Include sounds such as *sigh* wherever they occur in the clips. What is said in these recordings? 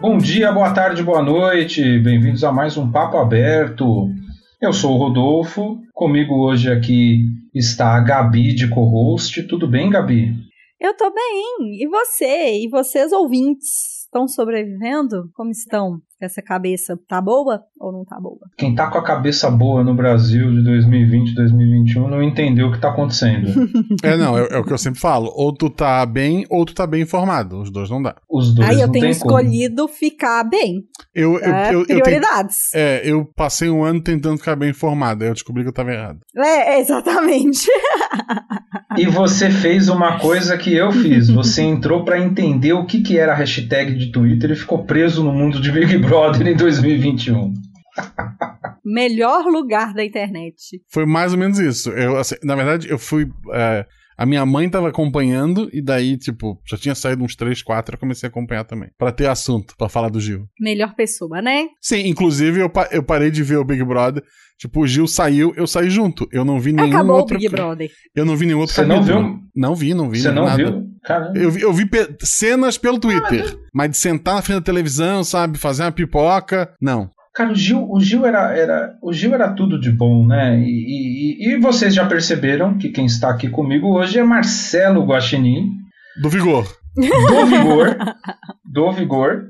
Bom dia, boa tarde, boa noite. Bem-vindos a mais um Papo Aberto. Eu sou o Rodolfo. Comigo hoje aqui está a Gabi de co-host. Tudo bem, Gabi? Eu tô bem. E você? E vocês ouvintes? Estão sobrevivendo? Como estão? Essa cabeça tá boa ou não tá boa? Quem tá com a cabeça boa no Brasil de 2020, 2021 não entendeu o que tá acontecendo. *laughs* é, não, é, é, o que eu sempre falo. Ou tu tá bem, ou tu tá bem informado. Os dois não dá. Os dois Aí eu tenho escolhido como. ficar bem. Eu, eu, é, eu, prioridades. Eu tenho, é, eu passei um ano tentando ficar bem informado. Aí eu descobri que eu tava errado. É, exatamente. *laughs* e você fez uma coisa que eu fiz. Você entrou para entender o que, que era a hashtag de Twitter e ficou preso no mundo de Big Brother em 2021. Melhor lugar da internet. Foi mais ou menos isso. Eu, assim, na verdade, eu fui. É, a minha mãe tava acompanhando e daí, tipo, já tinha saído uns 3, 4, eu comecei a acompanhar também. para ter assunto, para falar do Gil. Melhor pessoa, né? Sim, inclusive eu, eu parei de ver o Big Brother. Tipo, o Gil saiu, eu saí junto. Eu não vi nenhum Acabou outro. o Big Brother. Eu não vi nenhum outro Você não viu? Não vi, não vi. Você não nada. viu? Caramba. Eu vi, eu vi cenas pelo Twitter. Mas de sentar na frente da televisão, sabe? Fazer uma pipoca, não. Cara, o Gil, o Gil, era, era, o Gil era tudo de bom, né? E, e, e vocês já perceberam que quem está aqui comigo hoje é Marcelo Guaxinim. Do Vigor. Do Vigor. do Vigor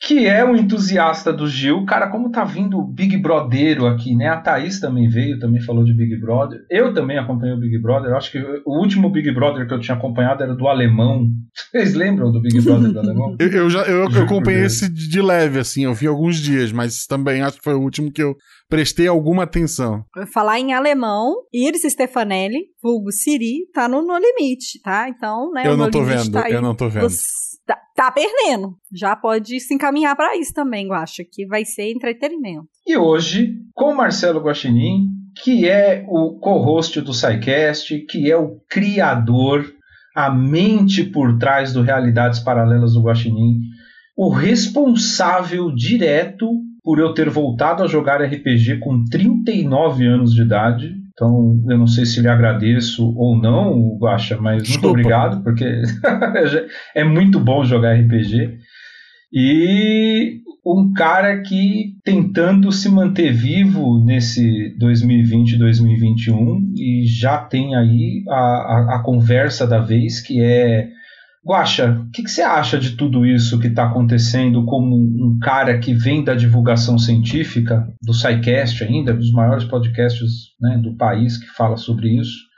que é um entusiasta do Gil. Cara, como tá vindo o Big Brotheiro aqui, né? A Thaís também veio, também falou de Big Brother. Eu também acompanhei o Big Brother. Eu acho que o último Big Brother que eu tinha acompanhado era do Alemão. Vocês lembram do Big Brother do Alemão? *laughs* eu, eu, já eu, eu acompanhei esse de leve, assim. Eu vi alguns dias, mas também acho que foi o último que eu prestei alguma atenção. Falar em alemão, Iris Stefanelli, vulgo Siri, tá no No Limite, tá? Então, né? Eu não tô vendo, tá eu não tô vendo. Tá, tá, perdendo. Já pode se encaminhar para isso também, eu acho que vai ser entretenimento. E hoje, com Marcelo Guaxinim, que é o co-host do SciCast, que é o criador, a mente por trás do Realidades Paralelas do Guaxinim, o responsável direto por eu ter voltado a jogar RPG com 39 anos de idade. Então, eu não sei se lhe agradeço ou não, Guaxa, mas Desculpa. muito obrigado, porque *laughs* é muito bom jogar RPG. E um cara que tentando se manter vivo nesse 2020, 2021 e já tem aí a, a, a conversa da vez que é Guaxa, o que, que, você acha de tudo isso que está acontecendo como um cara que vem da divulgação científica, do SciCast ainda, dos maiores podcasts né, do país que fala sobre isso?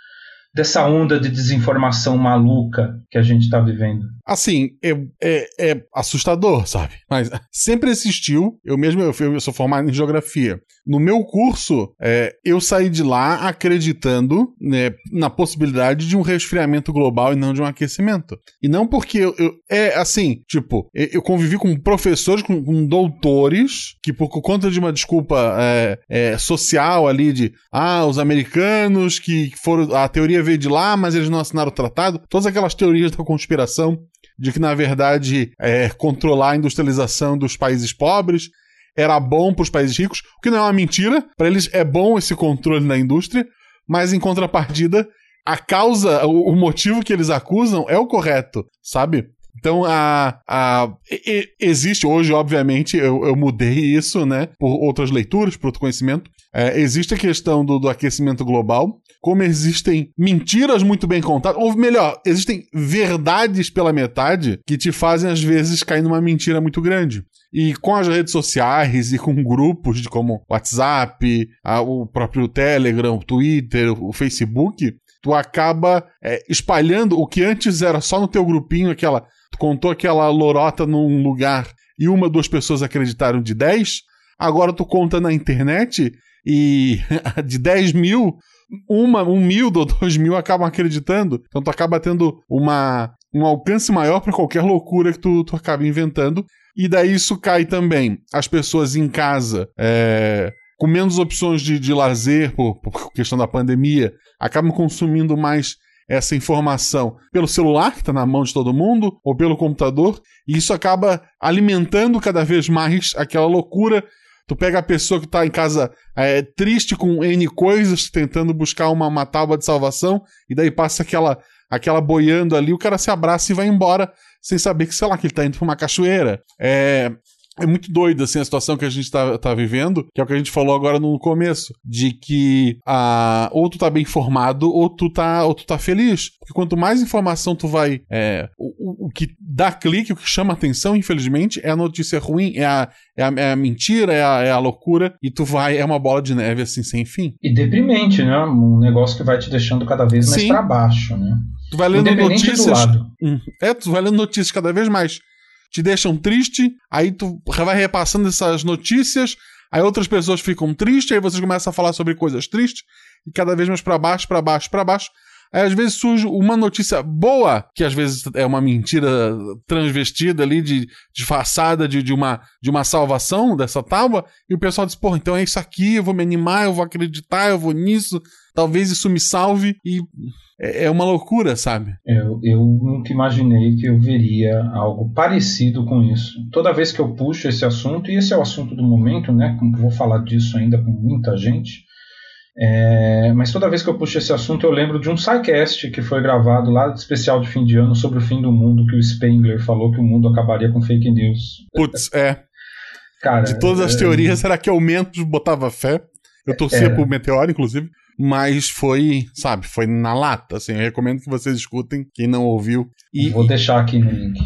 dessa onda de desinformação maluca que a gente está vivendo? Assim, é, é, é, assustador, sabe? Mas sempre existiu. Eu mesmo eu, eu sou formado em geografia. No meu curso, é, eu saí de lá acreditando né, na possibilidade de um resfriamento global e não de um aquecimento. E não porque eu, eu é assim, tipo, eu convivi com professores, com, com doutores, que por conta de uma desculpa é, é, social ali de ah, os americanos que foram a teoria veio de lá, mas eles não assinaram o tratado. Todas aquelas teorias da conspiração de que, na verdade, é, controlar a industrialização dos países pobres era bom para os países ricos, o que não é uma mentira. Para eles é bom esse controle da indústria, mas em contrapartida, a causa, o, o motivo que eles acusam é o correto, sabe? Então, a, a, existe hoje, obviamente, eu, eu mudei isso, né, por outras leituras, por outro conhecimento. É, existe a questão do, do aquecimento global, como existem mentiras muito bem contadas, ou melhor, existem verdades pela metade que te fazem, às vezes, cair numa mentira muito grande. E com as redes sociais e com grupos de como WhatsApp, o próprio Telegram, o Twitter, o Facebook, tu acaba é, espalhando o que antes era só no teu grupinho, aquela. Tu contou aquela lorota num lugar e uma, duas pessoas acreditaram de 10, agora tu conta na internet e *laughs* de 10 mil, uma, um mil ou dois mil acabam acreditando. Então tu acaba tendo uma, um alcance maior para qualquer loucura que tu, tu acaba inventando. E daí isso cai também. As pessoas em casa, é, com menos opções de, de lazer por, por questão da pandemia, acabam consumindo mais essa informação pelo celular, que está na mão de todo mundo, ou pelo computador, e isso acaba alimentando cada vez mais aquela loucura Tu pega a pessoa que tá em casa é, triste com N coisas, tentando buscar uma, uma tábua de salvação, e daí passa aquela, aquela boiando ali, o cara se abraça e vai embora, sem saber que, sei lá, que ele tá indo pra uma cachoeira. É, é muito doido, assim, a situação que a gente tá, tá vivendo, que é o que a gente falou agora no começo, de que a, ou tu tá bem informado ou tu tá, ou tu tá feliz. Porque quanto mais informação tu vai. É, o, o que dá clique, o que chama atenção, infelizmente, é a notícia ruim, é a, é a, é a mentira, é a, é a loucura, e tu vai, é uma bola de neve, assim, sem fim. E deprimente, né? Um negócio que vai te deixando cada vez mais para baixo, né? Tu vai lendo notícias. Hum, é, tu vai lendo notícias cada vez mais te deixam triste, aí tu vai repassando essas notícias, aí outras pessoas ficam tristes, aí vocês começam a falar sobre coisas tristes, e cada vez mais para baixo, para baixo, para baixo. Aí às vezes surge uma notícia boa, que às vezes é uma mentira transvestida ali, de, disfarçada de, de, uma, de uma salvação dessa tábua, e o pessoal diz, porra, então é isso aqui, eu vou me animar, eu vou acreditar, eu vou nisso, talvez isso me salve, e é, é uma loucura, sabe? Eu, eu nunca imaginei que eu veria algo parecido com isso. Toda vez que eu puxo esse assunto, e esse é o assunto do momento, né? Vou falar disso ainda com muita gente é, mas toda vez que eu puxo esse assunto, eu lembro de um SciCast que foi gravado lá, especial de fim de ano, sobre o fim do mundo, que o Spengler falou que o mundo acabaria com fake news. Putz, é. Cara, de todas as é... teorias, será que Mentos botava fé? Eu torcia é... pro Meteoro, inclusive. Mas foi, sabe, foi na lata, assim. Eu recomendo que vocês escutem, quem não ouviu. E, Vou deixar aqui no link.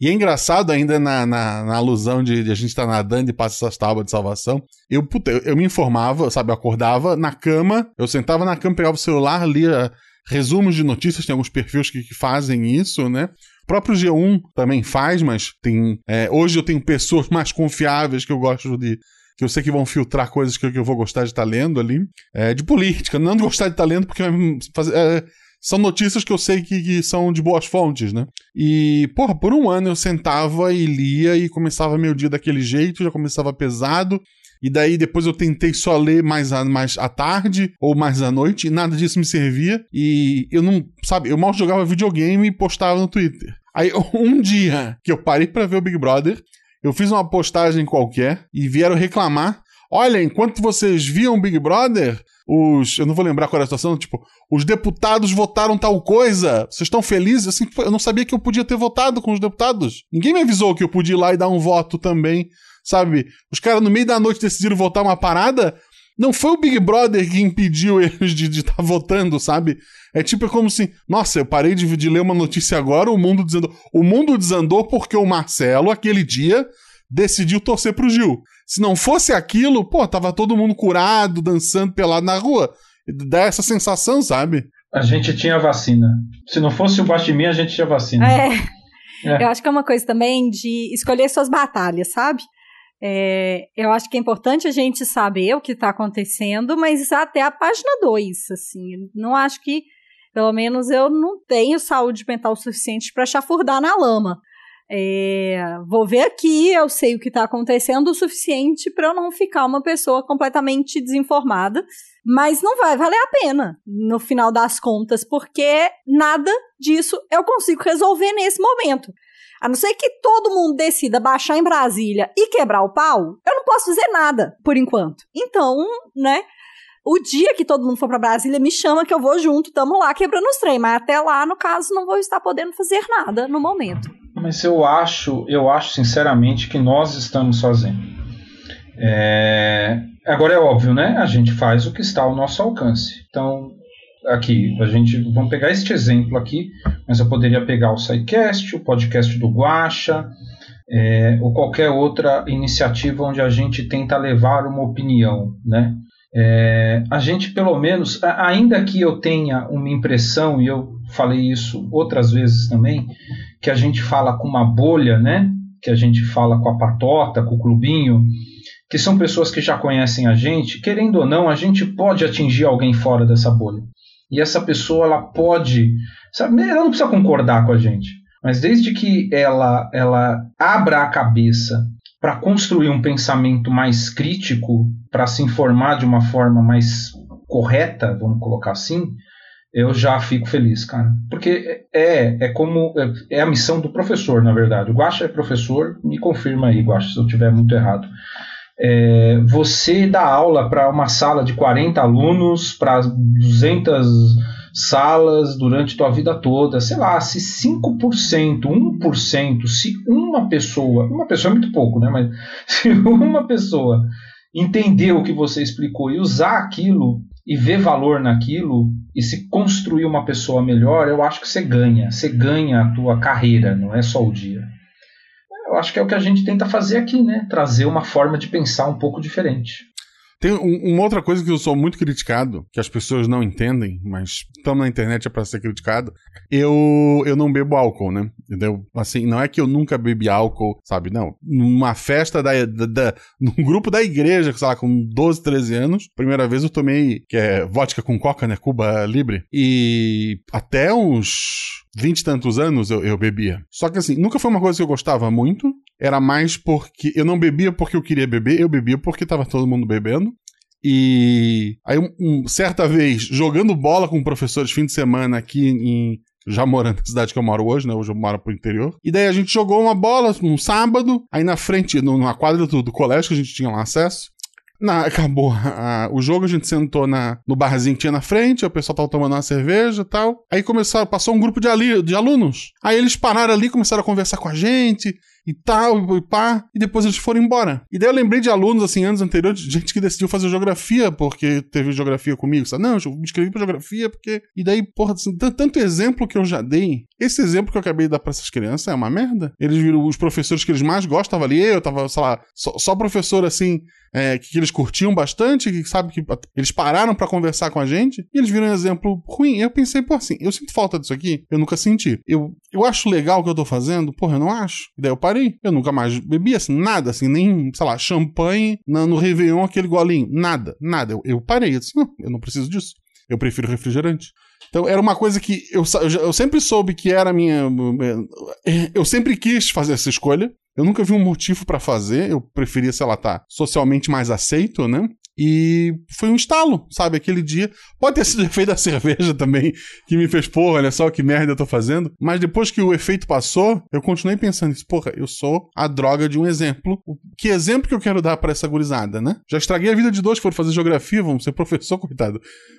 E é engraçado ainda na, na, na alusão de, de, a gente estar tá nadando e passa essas tábuas de salvação. Eu, puta, eu, eu, me informava, sabe? Eu acordava na cama, eu sentava na cama, pegava o celular, lia resumos de notícias, tem alguns perfis que, que fazem isso, né? O próprio G1 também faz, mas tem. É, hoje eu tenho pessoas *laughs* mais confiáveis que eu gosto de, que eu sei que vão filtrar coisas que, eu vou gostar de estar tá lendo ali. É, de política, não de gostar de estar tá lendo, porque é, são notícias que eu sei que, que, são de boas fontes, né? E, porra, por um ano eu sentava e lia e começava meu dia daquele jeito, já começava pesado. E daí depois eu tentei só ler mais, a, mais à tarde ou mais à noite e nada disso me servia. E eu não, sabe, eu mal jogava videogame e postava no Twitter. Aí *laughs* um dia que eu parei para ver o Big Brother, eu fiz uma postagem qualquer e vieram reclamar. Olha, enquanto vocês viam Big Brother, os. Eu não vou lembrar qual era a situação, tipo, os deputados votaram tal coisa. Vocês estão felizes? Assim, eu não sabia que eu podia ter votado com os deputados. Ninguém me avisou que eu podia ir lá e dar um voto também. Sabe? Os caras no meio da noite decidiram votar uma parada. Não foi o Big Brother que impediu *laughs* eles de estar tá votando, sabe? É tipo é como assim, nossa, eu parei de, de ler uma notícia agora, o mundo desandou. O mundo desandou porque o Marcelo, aquele dia, decidiu torcer pro Gil. Se não fosse aquilo, pô, tava todo mundo curado, dançando pelado na rua. Dá essa sensação, sabe? A gente tinha vacina. Se não fosse o Bastimi, a gente tinha vacina. É. é. Eu acho que é uma coisa também de escolher suas batalhas, sabe? É, eu acho que é importante a gente saber o que está acontecendo, mas até a página 2, assim. Não acho que, pelo menos, eu não tenho saúde mental suficiente para chafurdar na lama. É, vou ver aqui, eu sei o que está acontecendo o suficiente para eu não ficar uma pessoa completamente desinformada, mas não vai valer a pena no final das contas, porque nada disso eu consigo resolver nesse momento. A não ser que todo mundo decida baixar em Brasília e quebrar o pau, eu não posso fazer nada por enquanto. Então, né? O dia que todo mundo for para Brasília, me chama que eu vou junto, tamo lá quebrando os trem. Mas até lá, no caso, não vou estar podendo fazer nada no momento. Mas eu acho, eu acho sinceramente que nós estamos fazendo. É... Agora é óbvio, né? A gente faz o que está ao nosso alcance. Então, aqui, a gente vamos pegar este exemplo aqui, mas eu poderia pegar o SciCast, o podcast do Guacha, é, ou qualquer outra iniciativa onde a gente tenta levar uma opinião, né? É, a gente, pelo menos, ainda que eu tenha uma impressão, e eu falei isso outras vezes também, que a gente fala com uma bolha, né? Que a gente fala com a patota, com o clubinho, que são pessoas que já conhecem a gente, querendo ou não, a gente pode atingir alguém fora dessa bolha. E essa pessoa, ela pode, sabe, ela não precisa concordar com a gente, mas desde que ela, ela abra a cabeça para construir um pensamento mais crítico, para se informar de uma forma mais correta, vamos colocar assim, eu já fico feliz, cara. Porque é, é como. É, é a missão do professor, na verdade. O Guaxa é professor, me confirma aí, Guaxa, se eu estiver muito errado. É, você dá aula para uma sala de 40 alunos, para 200 salas durante tua vida toda, sei lá, se 5%, 1%, se uma pessoa, uma pessoa é muito pouco, né, mas *laughs* se uma pessoa entender o que você explicou e usar aquilo e ver valor naquilo e se construir uma pessoa melhor, eu acho que você ganha, você ganha a tua carreira, não é só o dia. Eu acho que é o que a gente tenta fazer aqui, né? Trazer uma forma de pensar um pouco diferente. Tem um, uma outra coisa que eu sou muito criticado, que as pessoas não entendem, mas estamos na internet é para ser criticado. Eu, eu não bebo álcool, né? Entendeu? Assim, não é que eu nunca bebi álcool, sabe? Não. Numa festa da, da, da num grupo da igreja, sei lá, com 12, 13 anos, primeira vez eu tomei, que é vodka com coca, né? Cuba Libre. E até uns 20 e tantos anos eu, eu bebia. Só que assim, nunca foi uma coisa que eu gostava muito. Era mais porque eu não bebia porque eu queria beber, eu bebia porque tava todo mundo bebendo. E aí, um, um, certa vez, jogando bola com professores fim de semana aqui em. Já morando na cidade que eu moro hoje, né? Hoje eu moro pro interior. E daí a gente jogou uma bola num sábado, aí na frente, no, na quadra do, do colégio que a gente tinha lá acesso. Na, acabou a, o jogo, a gente sentou na, no barzinho que tinha na frente, o pessoal tava tomando uma cerveja e tal. Aí começaram, passou um grupo de, ali, de alunos. Aí eles pararam ali, começaram a conversar com a gente e tal, e pá, e depois eles foram embora. E daí eu lembrei de alunos, assim, anos anteriores, gente que decidiu fazer geografia porque teve geografia comigo, sabe? Não, eu me inscrevi pra geografia porque. E daí, porra, assim, tanto exemplo que eu já dei. Esse exemplo que eu acabei de dar pra essas crianças é uma merda. Eles viram os professores que eles mais gostavam ali, eu tava, sei lá, só, só professor assim, é, que, que, eles curtiam bastante, que sabe que eles pararam para conversar com a gente, e eles viram um exemplo ruim. Eu pensei, pô, assim, eu sinto falta disso aqui, eu nunca senti. Eu, eu acho legal o que eu tô fazendo, porra, eu não acho. E daí eu parei. Eu nunca mais bebi assim, nada, assim, nem, sei lá, champanhe no Réveillon, aquele golinho. Nada, nada. Eu, eu parei. Eu disse, não, eu não preciso disso. Eu prefiro refrigerante. Então era uma coisa que eu, eu sempre soube que era minha. Eu sempre quis fazer essa escolha. Eu nunca vi um motivo para fazer, eu preferia, sei lá, tá socialmente mais aceito, né? E foi um estalo, sabe? Aquele dia. Pode ter *laughs* sido o efeito da cerveja também, que me fez, porra, olha só que merda eu tô fazendo. Mas depois que o efeito passou, eu continuei pensando isso, porra, eu sou a droga de um exemplo. Que exemplo que eu quero dar para essa gurizada, né? Já estraguei a vida de dois que foram fazer geografia, vão ser professor, coitado.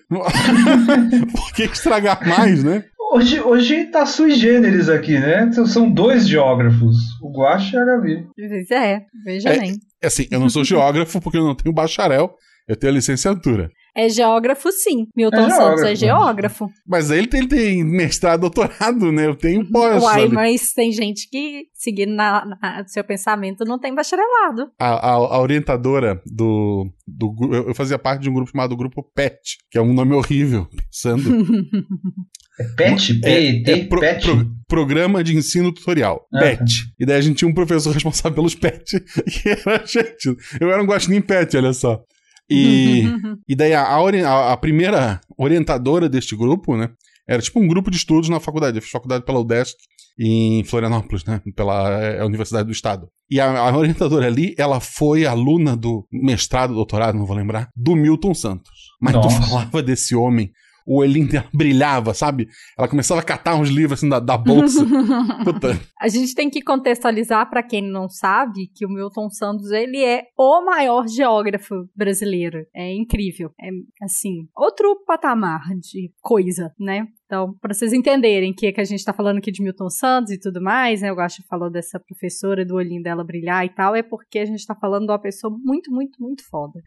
*laughs* Por que estragar mais, né? Hoje, hoje tá sui generis aqui, né? Então, são dois geógrafos, o Guache e a Gabi. Pois é, veja é, bem. É assim, eu não sou geógrafo porque eu não tenho bacharel, eu tenho a licenciatura. É geógrafo, sim. Milton é Santos é geógrafo. Mas ele tem, ele tem mestrado, doutorado, né? Eu tenho pós. Uai, ali. mas tem gente que, seguindo na, na, seu pensamento, não tem bacharelado. A, a, a orientadora do, do. Eu fazia parte de um grupo chamado Grupo PET, que é um nome horrível, pensando. *laughs* É PET? PET? É, é pro, PET? Pro, programa de Ensino Tutorial. Uhum. PET. E daí a gente tinha um professor *laughs* responsável pelos PET, *laughs* que era a gente. Eu era um guaxinim PET, olha só. E, *laughs* e daí a, a, a, primeira orientadora deste grupo, né? Era tipo um grupo de estudos na faculdade. Eu fiz faculdade pela UDESC em Florianópolis, né? Pela é, Universidade do Estado. E a, a, orientadora ali, ela foi aluna do mestrado, doutorado, não vou lembrar, do Milton Santos. Mas Nossa. tu falava desse homem o olhinho dela *laughs* brilhava, sabe? Ela começava a catar uns livros assim da, da bolsa. *laughs* Puta. A gente tem que contextualizar para quem não sabe que o Milton Santos ele é o maior geógrafo brasileiro. É incrível. É assim, outro patamar de coisa, né? Então, para vocês entenderem que, é que a gente está falando aqui de Milton Santos e tudo mais, né? Eu gosto de falar dessa professora, do olhinho dela brilhar e tal, é porque a gente está falando de uma pessoa muito, muito, muito foda.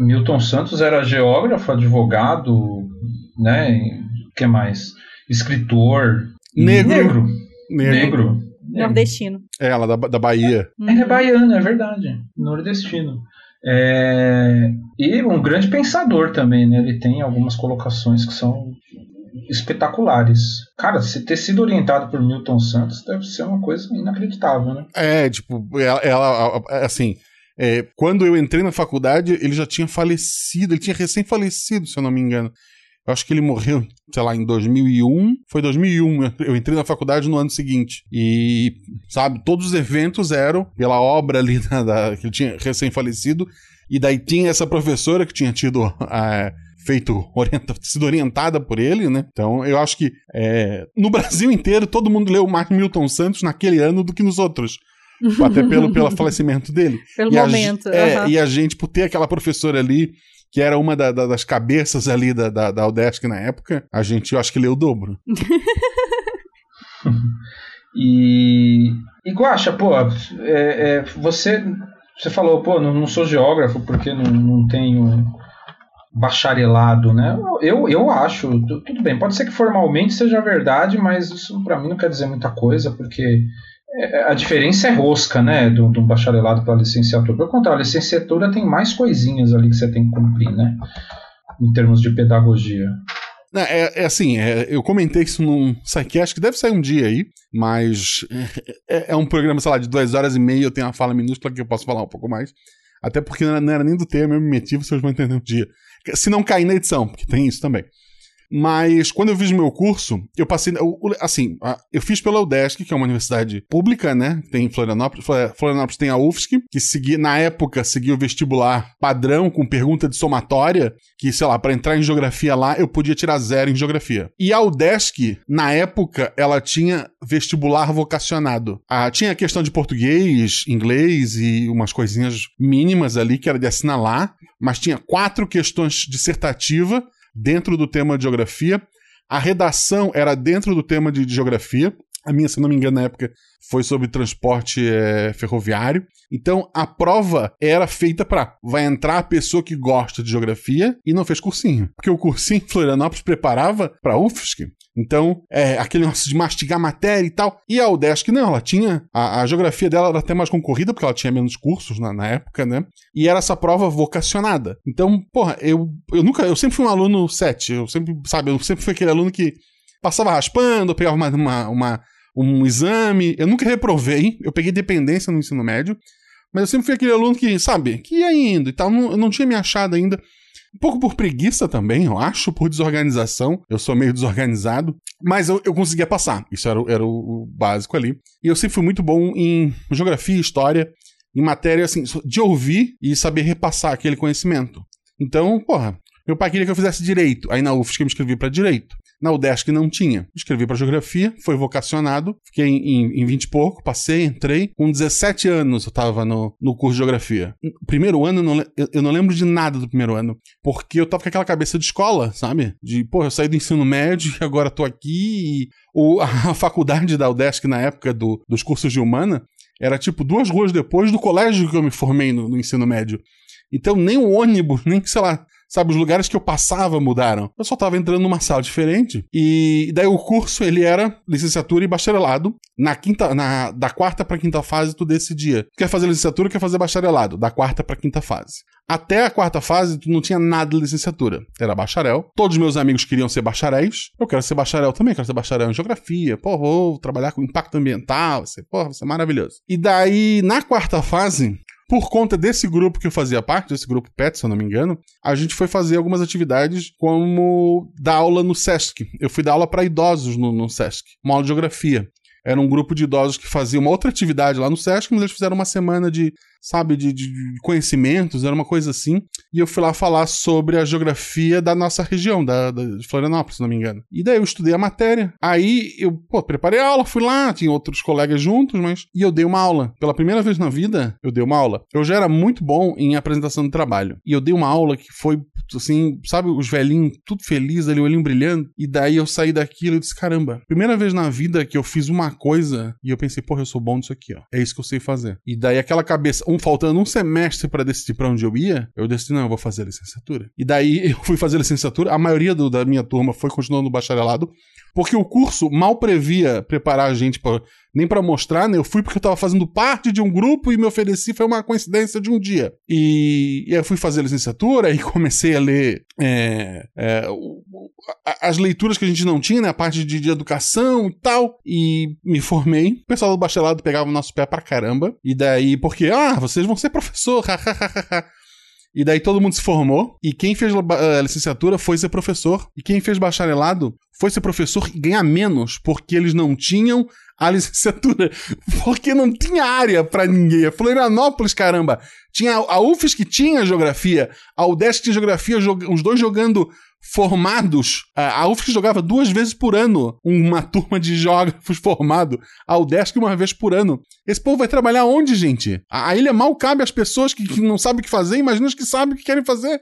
Milton Santos era geógrafo, advogado, né? O que mais? Escritor. Negro. Negro. Negro. Negro. Nordestino. É, ela da, da Bahia. Uhum. Ele é baiano, é verdade. Nordestino. É, e um grande pensador também, né? Ele tem algumas colocações que são espetaculares. Cara, se ter sido orientado por Milton Santos deve ser uma coisa inacreditável, né? É, tipo, ela, ela assim. É, quando eu entrei na faculdade, ele já tinha falecido, ele tinha recém-falecido, se eu não me engano. Eu acho que ele morreu, sei lá, em 2001. Foi 2001, eu entrei na faculdade no ano seguinte. E, sabe, todos os eventos eram pela obra ali *laughs* da, da que ele tinha recém-falecido. E daí tinha essa professora que tinha tido. É, feito orienta, *laughs* sido orientada por ele, né? Então eu acho que é, no Brasil inteiro todo mundo leu mais Milton Santos naquele ano do que nos outros. *laughs* Até pelo, pelo falecimento dele. Pelo e momento. A, é, E a gente, por ter aquela professora ali que era uma da, da, das cabeças ali da, da, da Udesc na época, a gente, eu acho que leu o dobro. *laughs* e, e Guaxa, pô, é, é, você, você falou, pô, não, não sou geógrafo porque não, não tenho bacharelado, né? Eu, eu acho, tudo bem, pode ser que formalmente seja verdade, mas isso para mim não quer dizer muita coisa, porque é, a diferença é rosca, né, do, do bacharelado para licenciatura. Pelo contrário, a licenciatura tem mais coisinhas ali que você tem que cumprir, né, em termos de pedagogia. É, é assim, é, eu comentei isso num SciCast que deve sair um dia aí, mas é, é, um programa, sei lá, de duas horas e meia, eu tenho uma fala minúscula que eu posso falar um pouco mais. Até porque não era, não era nem do tema, eu me meti, vocês vão entender um dia. Se não cair na edição, porque tem isso também. Mas quando eu fiz meu curso, eu passei. Assim, eu fiz pela UDESC, que é uma universidade pública, né? Tem em Florianópolis. Florianópolis tem a UFSC, que segui, na época seguia o vestibular padrão, com pergunta de somatória, que, sei lá, para entrar em geografia lá, eu podia tirar zero em geografia. E a UDESC, na época, ela tinha vestibular vocacionado. Ah, tinha a questão de português, inglês e umas coisinhas mínimas ali que era de assinalar, mas tinha quatro questões dissertativa dentro do tema de geografia. A redação era dentro do tema de geografia. A minha, se não me engano, na época foi sobre transporte é, ferroviário. Então a prova era feita para vai entrar a pessoa que gosta de geografia e não fez cursinho, porque o cursinho em Florianópolis preparava para UFSC. Então, é, aquele negócio de mastigar matéria e tal. E a UDESC, não, ela tinha. A, a, geografia dela era até mais concorrida, porque ela tinha menos cursos na, na, época, né? E era essa prova vocacionada. Então, porra, eu, eu nunca. Eu sempre fui um aluno 7. Eu sempre, sabe, eu sempre fui aquele aluno que passava raspando, pegava uma, uma, uma um exame. Eu nunca reprovei, eu peguei dependência no ensino médio, mas eu sempre fui aquele aluno que, sabe, que ia indo e tal. Não, eu não tinha me achado ainda. Um pouco por preguiça também, eu acho, por desorganização. Eu sou meio desorganizado. Mas eu, eu conseguia passar. Isso era, era o, básico ali. E eu sempre fui muito bom em geografia história, em matéria, assim, de ouvir e saber repassar aquele conhecimento. Então, porra, meu pai queria que eu fizesse direito. Aí na UFSC eu me inscrevi para direito. Na UDESC não tinha. Escrevi para geografia, foi vocacionado, fiquei em, em 20 e pouco, passei, entrei. Com 17 anos eu estava no, no curso de geografia. Primeiro ano, eu não, eu não lembro de nada do primeiro ano, porque eu tava com aquela cabeça de escola, sabe? De, pô, eu saí do ensino médio e agora tô aqui. E o, a faculdade da UDESC na época do, dos cursos de humana era tipo duas ruas depois do colégio que eu me formei no, no ensino médio. Então, nem o ônibus, nem, sei lá, Sabe, os lugares que eu passava mudaram. Eu só estava entrando numa sala diferente. E daí o curso, ele era licenciatura e bacharelado. Na quinta, na, da quarta para quinta fase, tu decidia. Quer fazer licenciatura, quer fazer bacharelado. Da quarta para quinta fase. Até a quarta fase, tu não tinha nada de licenciatura. Era bacharel. Todos os meus amigos queriam ser bacharéis. Eu quero ser bacharel também, quero ser bacharel em geografia. Pô, vou trabalhar com impacto ambiental. Ser, pô, vai ser maravilhoso. E daí, na quarta fase, por conta desse grupo que eu fazia parte, desse grupo PET, se eu não me engano, a gente foi fazer algumas atividades como dar aula no SESC. Eu fui dar aula para idosos no, no SESC, uma aula de geografia. Era um grupo de idosos que fazia uma outra atividade lá no SESC, mas eles fizeram uma semana de sabe, de, de, conhecimentos, era uma coisa assim. E eu fui lá falar sobre a geografia da nossa região, da, da, de Florianópolis, se não me engano. E daí eu estudei a matéria. Aí eu, pô, preparei a aula, fui lá, tinha outros colegas juntos, mas. E eu dei uma aula. Pela primeira vez na vida, eu dei uma aula. Eu já era muito bom em apresentação de trabalho. E eu dei uma aula que foi, assim, sabe, os velhinhos tudo feliz ali, o olhinho brilhando. E daí eu saí daquilo e disse: caramba, primeira vez na vida que eu fiz uma coisa e eu pensei, porra, eu sou bom nisso aqui, ó. É isso que eu sei fazer. E daí aquela cabeça, um faltando um semestre para decidir para onde eu ia, eu decidi, não, eu vou fazer licenciatura. E daí *laughs* eu fui fazer licenciatura, a maioria do, da minha turma foi continuando no bacharelado, porque o curso mal previa preparar a gente pra, nem para mostrar, né? Eu fui porque eu tava fazendo parte de um grupo e me ofereci, foi uma coincidência de um dia. E, e aí eu fui fazer licenciatura e *laughs* comecei a ler é, é, as leituras que a gente não tinha, né? A parte de, de, educação e tal. E me formei. O pessoal do bacharelado pegava o nosso pé pra caramba. E daí, porque, ah, vocês vão ser professor, *laughs* E daí todo mundo se formou. E quem fez a licenciatura foi ser professor. E quem fez bacharelado foi ser professor e ganhar menos, porque eles não tinham a *laughs* licenciatura. Porque não tinha área para ninguém. Florianópolis, caramba. Tinha a UFES que tinha geografia, a UDESC tinha geografia, os dois jogando formados. A UFSC jogava duas vezes por ano uma *laughs* turma de geógrafos formado. A UDESC uma vez por ano. Esse povo vai trabalhar onde, gente? A ilha mal cabe às pessoas que, que não sabem o que fazer, imagina os que sabem o que querem fazer.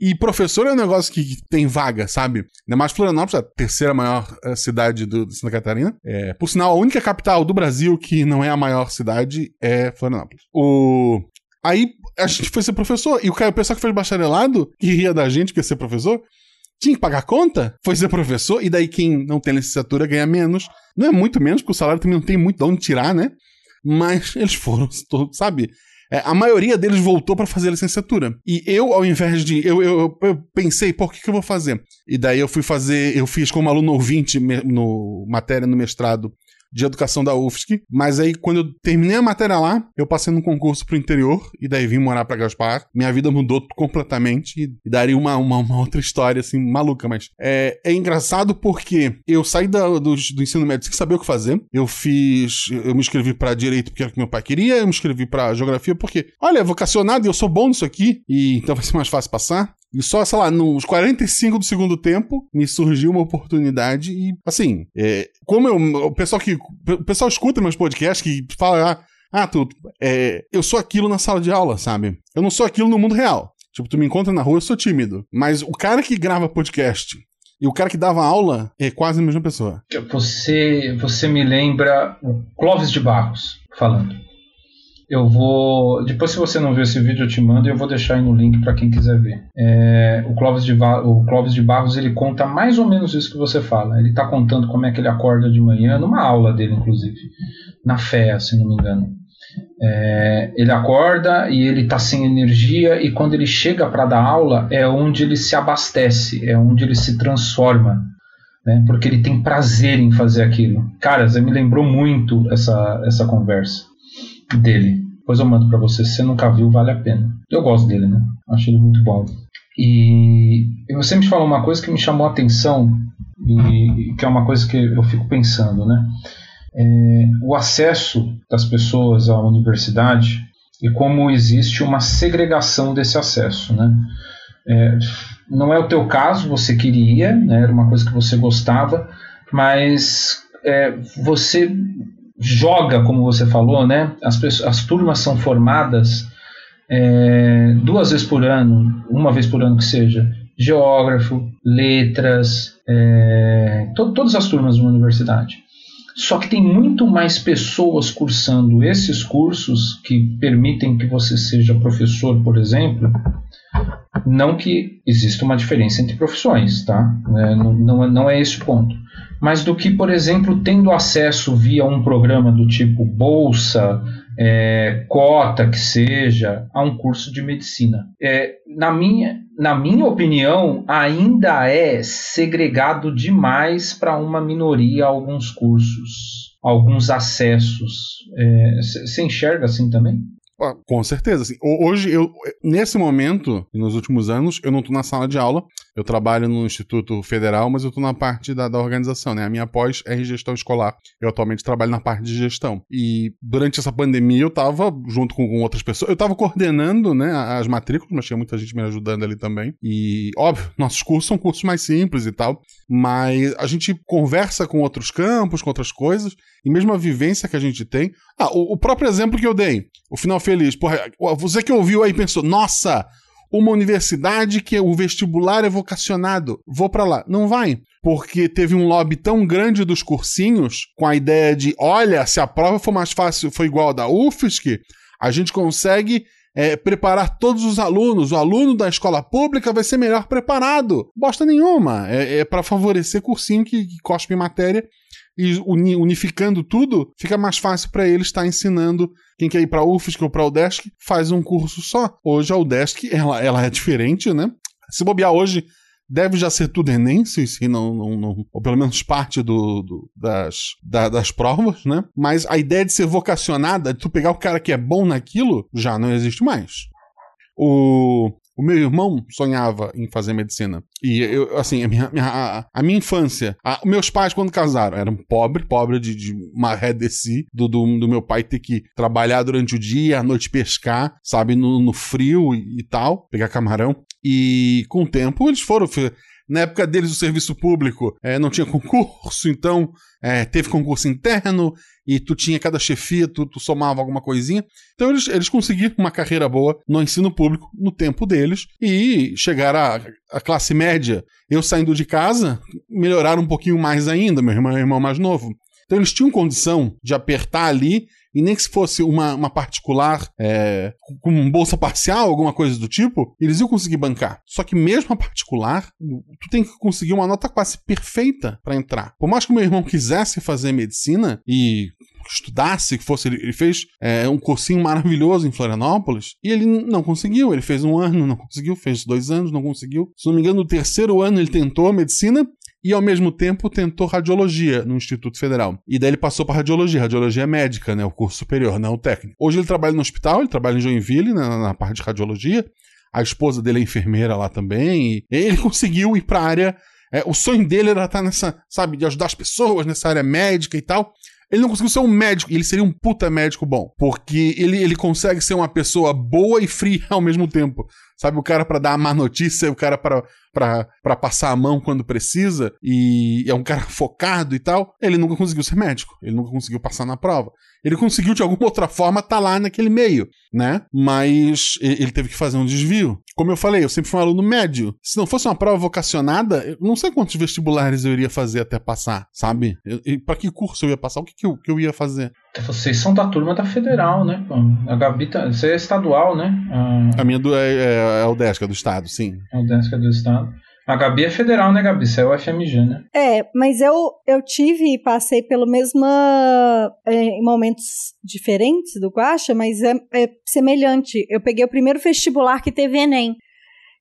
E professor é um negócio que, que tem vaga, sabe? Ainda mais Florianópolis, a terceira maior uh, cidade do, de Santa Catarina. É, por sinal, a única capital do Brasil que não é a maior cidade é Florianópolis. O... Aí a gente foi ser professor. E o, cara, o pessoal que fez bacharelado, que ria da gente que ia ser professor, tinha que pagar conta, foi ser professor, e daí quem não tem licenciatura ganha menos. Não é muito menos, porque o salário também não tem muito de onde tirar, né? Mas *laughs* eles foram, sabe? É, a maioria deles voltou para fazer licenciatura. E eu, ao invés de. Eu, eu, eu pensei, por que, que eu vou fazer? E daí eu fui fazer. Eu fiz como aluno ouvinte no matéria no mestrado de educação da UFSC. Mas aí, quando eu terminei a matéria lá, eu passei num concurso pro interior e daí vim morar pra Gaspar. Minha vida mudou completamente e daria uma, uma, uma outra história, assim, maluca. Mas é, é engraçado porque eu saí da, do, do ensino médio sem saber o que fazer. Eu fiz. Eu me inscrevi para direito porque era o que meu pai queria. Eu me inscrevi para geografia porque, olha, vocacionado e eu sou bom nisso aqui. E então vai ser mais fácil passar. E só, sei lá, nos 45 do segundo tempo, me surgiu uma oportunidade e, assim, é, como eu, o pessoal que, o pessoal escuta meus podcasts que fala, ah, ah tu, é, eu sou aquilo na sala de aula, sabe? Eu não sou aquilo no mundo real. Tipo, tu me encontra na rua, eu sou tímido. Mas o cara que grava podcast e o cara que dava aula é quase a mesma pessoa. Você, você me lembra o Clóvis de Barros falando. Eu vou. Depois, se você não viu esse vídeo, eu te mando e eu vou deixar aí no link para quem quiser ver. É, o, Clóvis de o Clóvis de Barros ele conta mais ou menos isso que você fala. Ele está contando como é que ele acorda de manhã, numa aula dele, inclusive, na fé, se não me engano. É, ele acorda e ele está sem energia, e quando ele chega para dar aula, é onde ele se abastece, é onde ele se transforma. Né, porque ele tem prazer em fazer aquilo. Cara, você me lembrou muito essa, essa conversa dele. Depois eu mando para você. Se você nunca viu, vale a pena. Eu gosto dele, né? Acho ele muito bom. E, você me falou uma coisa que me chamou a atenção e que é uma coisa que eu fico pensando, né? É, o acesso das pessoas à universidade e como existe uma segregação desse acesso, né? É, não é o teu caso, você queria, né? era uma coisa que você gostava, mas é, você joga, como você falou, né? As, pessoas, as turmas são formadas é, duas vezes por ano, uma vez por ano que seja, geógrafo, letras, é, to, todas as turmas de uma universidade. Só que tem muito mais pessoas cursando esses cursos que permitem que você seja professor, por exemplo. Não que exista uma diferença entre profissões, tá? É, não, não, é, não é esse o ponto mas do que, por exemplo, tendo acesso via um programa do tipo bolsa, é, cota que seja, a um curso de medicina. É, na, minha, na minha opinião, ainda é segregado demais para uma minoria alguns cursos, alguns acessos. Você é, enxerga assim também? Com certeza. Assim, hoje, eu, nesse momento, nos últimos anos, eu não estou na sala de aula. Eu trabalho no Instituto Federal, mas eu estou na parte da, da, organização, né? A minha pós é em gestão escolar. Eu atualmente trabalho na parte de gestão. E durante essa pandemia eu estava junto com, com, outras pessoas, eu estava coordenando, né, as matrículas, mas tinha muita gente me ajudando ali também. E, óbvio, nossos cursos são cursos mais simples e tal, mas a gente conversa com outros campos, com outras coisas, e mesmo a vivência que a gente tem. Ah, o, o próprio exemplo que eu dei, o final feliz. Porra, você que ouviu aí pensou, nossa, uma universidade que o vestibular é vocacionado, vou para lá. Não vai, porque teve um lobby tão grande dos cursinhos com a ideia de, olha, se a prova for mais fácil, for igual a da UFSC, a gente consegue é, preparar todos os alunos. O aluno da escola pública vai ser melhor preparado. Bosta nenhuma. É, é para favorecer cursinho que, que cospe matéria e unificando tudo, fica mais fácil para ele estar ensinando quem quer ir para UFSC ou para UDESC, faz um curso só. Hoje a UDESC, ela, ela é diferente, né? Se bobear hoje, deve já ser tudo Enem, se, se não, não, não, ou pelo menos parte do, do das, da, das provas, né? Mas a ideia de ser vocacionada, de tu pegar o cara que é bom naquilo, já não existe mais. O, o meu irmão sonhava em fazer medicina. E eu, assim, a minha, a, a minha infância. A, meus pais, quando casaram, eram pobres, pobre de, de maré desse, do, do, do, meu pai ter que trabalhar durante o dia, à noite pescar, sabe, no, no frio e, e tal, pegar camarão. E com o tempo eles foram Na época deles, o serviço público é, não tinha concurso, então é, teve concurso interno e tu tinha cada chefia, tu, tu, somava alguma coisinha. Então eles, eles conseguiram uma carreira boa no ensino público no tempo deles e chegaram à, à classe média. Eu saindo de casa, melhoraram um pouquinho mais ainda, meu irmão, meu irmão mais novo. Então eles tinham condição de apertar ali e nem que se fosse uma, uma particular é, com bolsa parcial, alguma coisa do tipo, eles iam conseguir bancar. Só que mesmo a particular, tu tem que conseguir uma nota quase perfeita para entrar. Por mais que o meu irmão quisesse fazer medicina e estudasse, que fosse. Ele, fez é, um cursinho maravilhoso em Florianópolis e ele não conseguiu. Ele fez um ano, não conseguiu, fez dois anos, não conseguiu. Se não me engano, no terceiro ano ele tentou medicina e ao mesmo tempo tentou radiologia no Instituto Federal. E daí ele passou para radiologia, radiologia médica, né, o curso superior, não o técnico. Hoje ele trabalha no hospital, ele trabalha em Joinville, na, na parte de radiologia. A esposa dele é enfermeira lá também. E ele *laughs* conseguiu ir para a área. É, o sonho dele era estar nessa, sabe, de ajudar as pessoas nessa área médica e tal. Ele não conseguiu ser um médico, ele seria um puta médico bom. Porque ele, ele consegue ser uma pessoa boa e fria *laughs* ao mesmo tempo. Sabe, o cara para dar a má notícia, o cara para passar a mão quando precisa, e é um cara *laughs* focado e tal. Ele nunca conseguiu ser médico, ele nunca conseguiu passar na prova. Ele conseguiu, de alguma *laughs* outra forma, estar tá lá naquele meio, né? Mas ele teve que fazer um desvio. Como eu falei, eu sempre fui um aluno médio. Se não fosse uma prova vocacionada, eu não sei quantos vestibulares eu iria fazer até passar, sabe? Para que curso eu ia passar? O que, que, eu, que eu ia fazer? Vocês são da turma da federal, né? A Gabi, tá, você é estadual, né? A, a minha do, é, é, é o DESC, é do estado, sim. É o do estado. A Gabi é federal, né, Gabi? Você é o FMG, né? É, mas eu, eu tive e passei pelo mesmo. É, em momentos diferentes do Guacha, mas é, é, semelhante. Eu peguei o primeiro vestibular que teve Enem.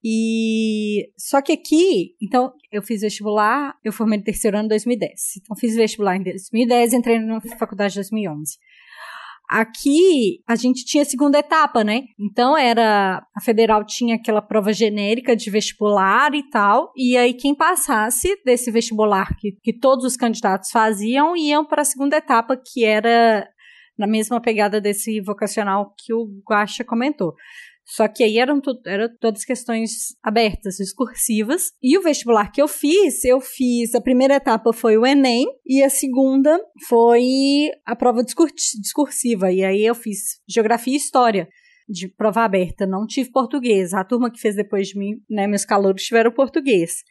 E só que aqui, então, eu fiz vestibular, eu formei no terceiro ano em 2010. Então, fiz vestibular em 2010, entrei na faculdade em 2011. Aqui a gente tinha segunda etapa, né? Então era a federal tinha aquela prova genérica de vestibular e tal, e aí quem passasse desse vestibular que, que todos os candidatos faziam iam para a segunda etapa, que era na mesma pegada desse vocacional que o Guaxa comentou. Só que aí eram, eram todas questões abertas, discursivas. E o vestibular que eu fiz, eu fiz. A primeira etapa foi o Enem, e a segunda foi a prova discursiva. E aí eu fiz Geografia e História de prova aberta, não tive português. A turma que fez depois de mim, né, meus calouros tiveram português.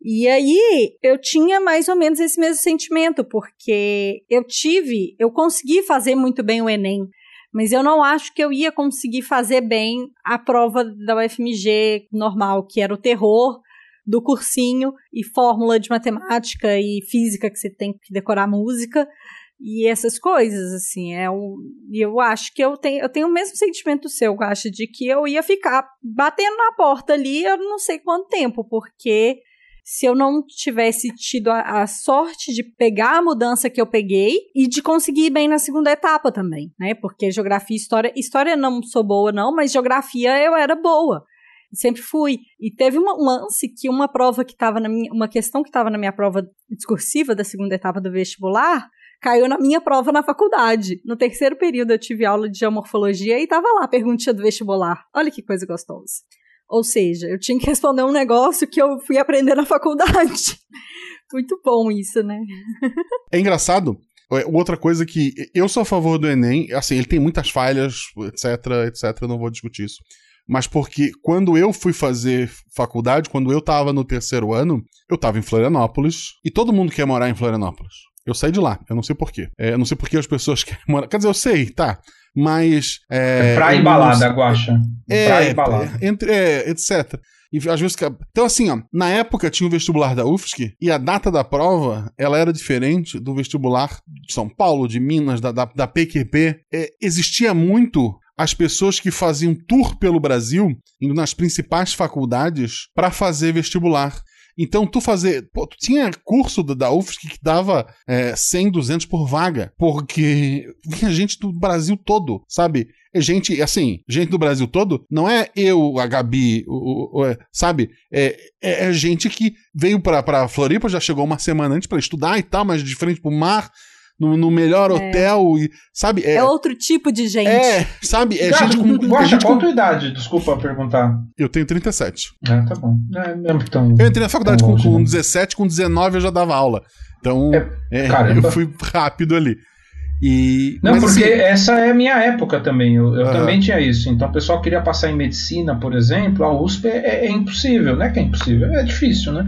E aí eu tinha mais ou menos esse mesmo sentimento, porque eu tive, eu consegui fazer muito bem o Enem mas eu não acho que eu ia conseguir fazer bem a prova da UFMG normal, que era o terror do cursinho e fórmula de matemática e física que você tem que decorar música e essas coisas, assim, é um, eu acho que eu tenho, eu tenho o mesmo sentimento seu, eu acho, de que eu ia ficar batendo na porta ali, eu não sei quanto tempo, porque se eu não tivesse tido a, a, sorte de pegar a mudança que eu peguei e de conseguir ir bem na segunda etapa também, né? Porque geografia e história, história não sou boa não, mas geografia eu era boa. Sempre fui. E teve um lance que uma prova que estava na minha, uma questão que estava na minha prova discursiva da segunda etapa do vestibular, caiu na minha prova na faculdade. No terceiro período eu tive aula de geomorfologia e estava lá a perguntinha do vestibular. Olha que coisa gostosa. Ou seja, eu tinha que responder um negócio que eu fui aprender na faculdade. *laughs* Muito bom isso, né? *laughs* é engraçado. É, outra coisa que eu sou a favor do Enem, assim, ele tem muitas falhas, etc, etc, não vou discutir isso. Mas porque quando eu fui fazer faculdade, quando eu tava no terceiro ano, eu tava em Florianópolis e todo mundo quer morar em Florianópolis. Eu saí de lá, eu não sei porquê. É, eu não sei porque as pessoas *laughs* querem morar. Quer dizer, eu sei, tá. Mas. É, é praia e balada, Guacha. É, praia e balada. Entre, é, etc. E às vezes. Então, assim, ó, na época tinha o vestibular da UFSC e a data da prova ela era diferente do vestibular de São Paulo, de Minas, da, da, da PQP. É, existia muito as pessoas que faziam tour pelo Brasil, indo nas principais faculdades, para fazer vestibular. Então, tu fazer. Pô, tu tinha curso da, UFSC que dava é, 100, 200 por vaga, porque vinha gente do Brasil todo, sabe? É gente, assim, gente do Brasil todo, não é eu, a Gabi, o, o, o, sabe? É, é, é, gente que veio pra, pra Floripa, já chegou uma semana antes para estudar e tal, mas de frente pro mar no, no melhor é. hotel, e, sabe? É, é, outro tipo de gente. É, sabe? É Gato, gente com. Guarda, gente qual com... a tua idade? Desculpa perguntar. Eu tenho 37. Ah, tá bom. É, mesmo tão, eu entrei na faculdade com, com 17, com 19 eu já dava aula. Então, é, eu fui rápido ali. E, não, porque assim, essa é a minha época também. Eu, eu uh -huh. também tinha isso. Então, o pessoal queria passar em medicina, por exemplo. A USP é, é, impossível, não é que é impossível, é difícil, né?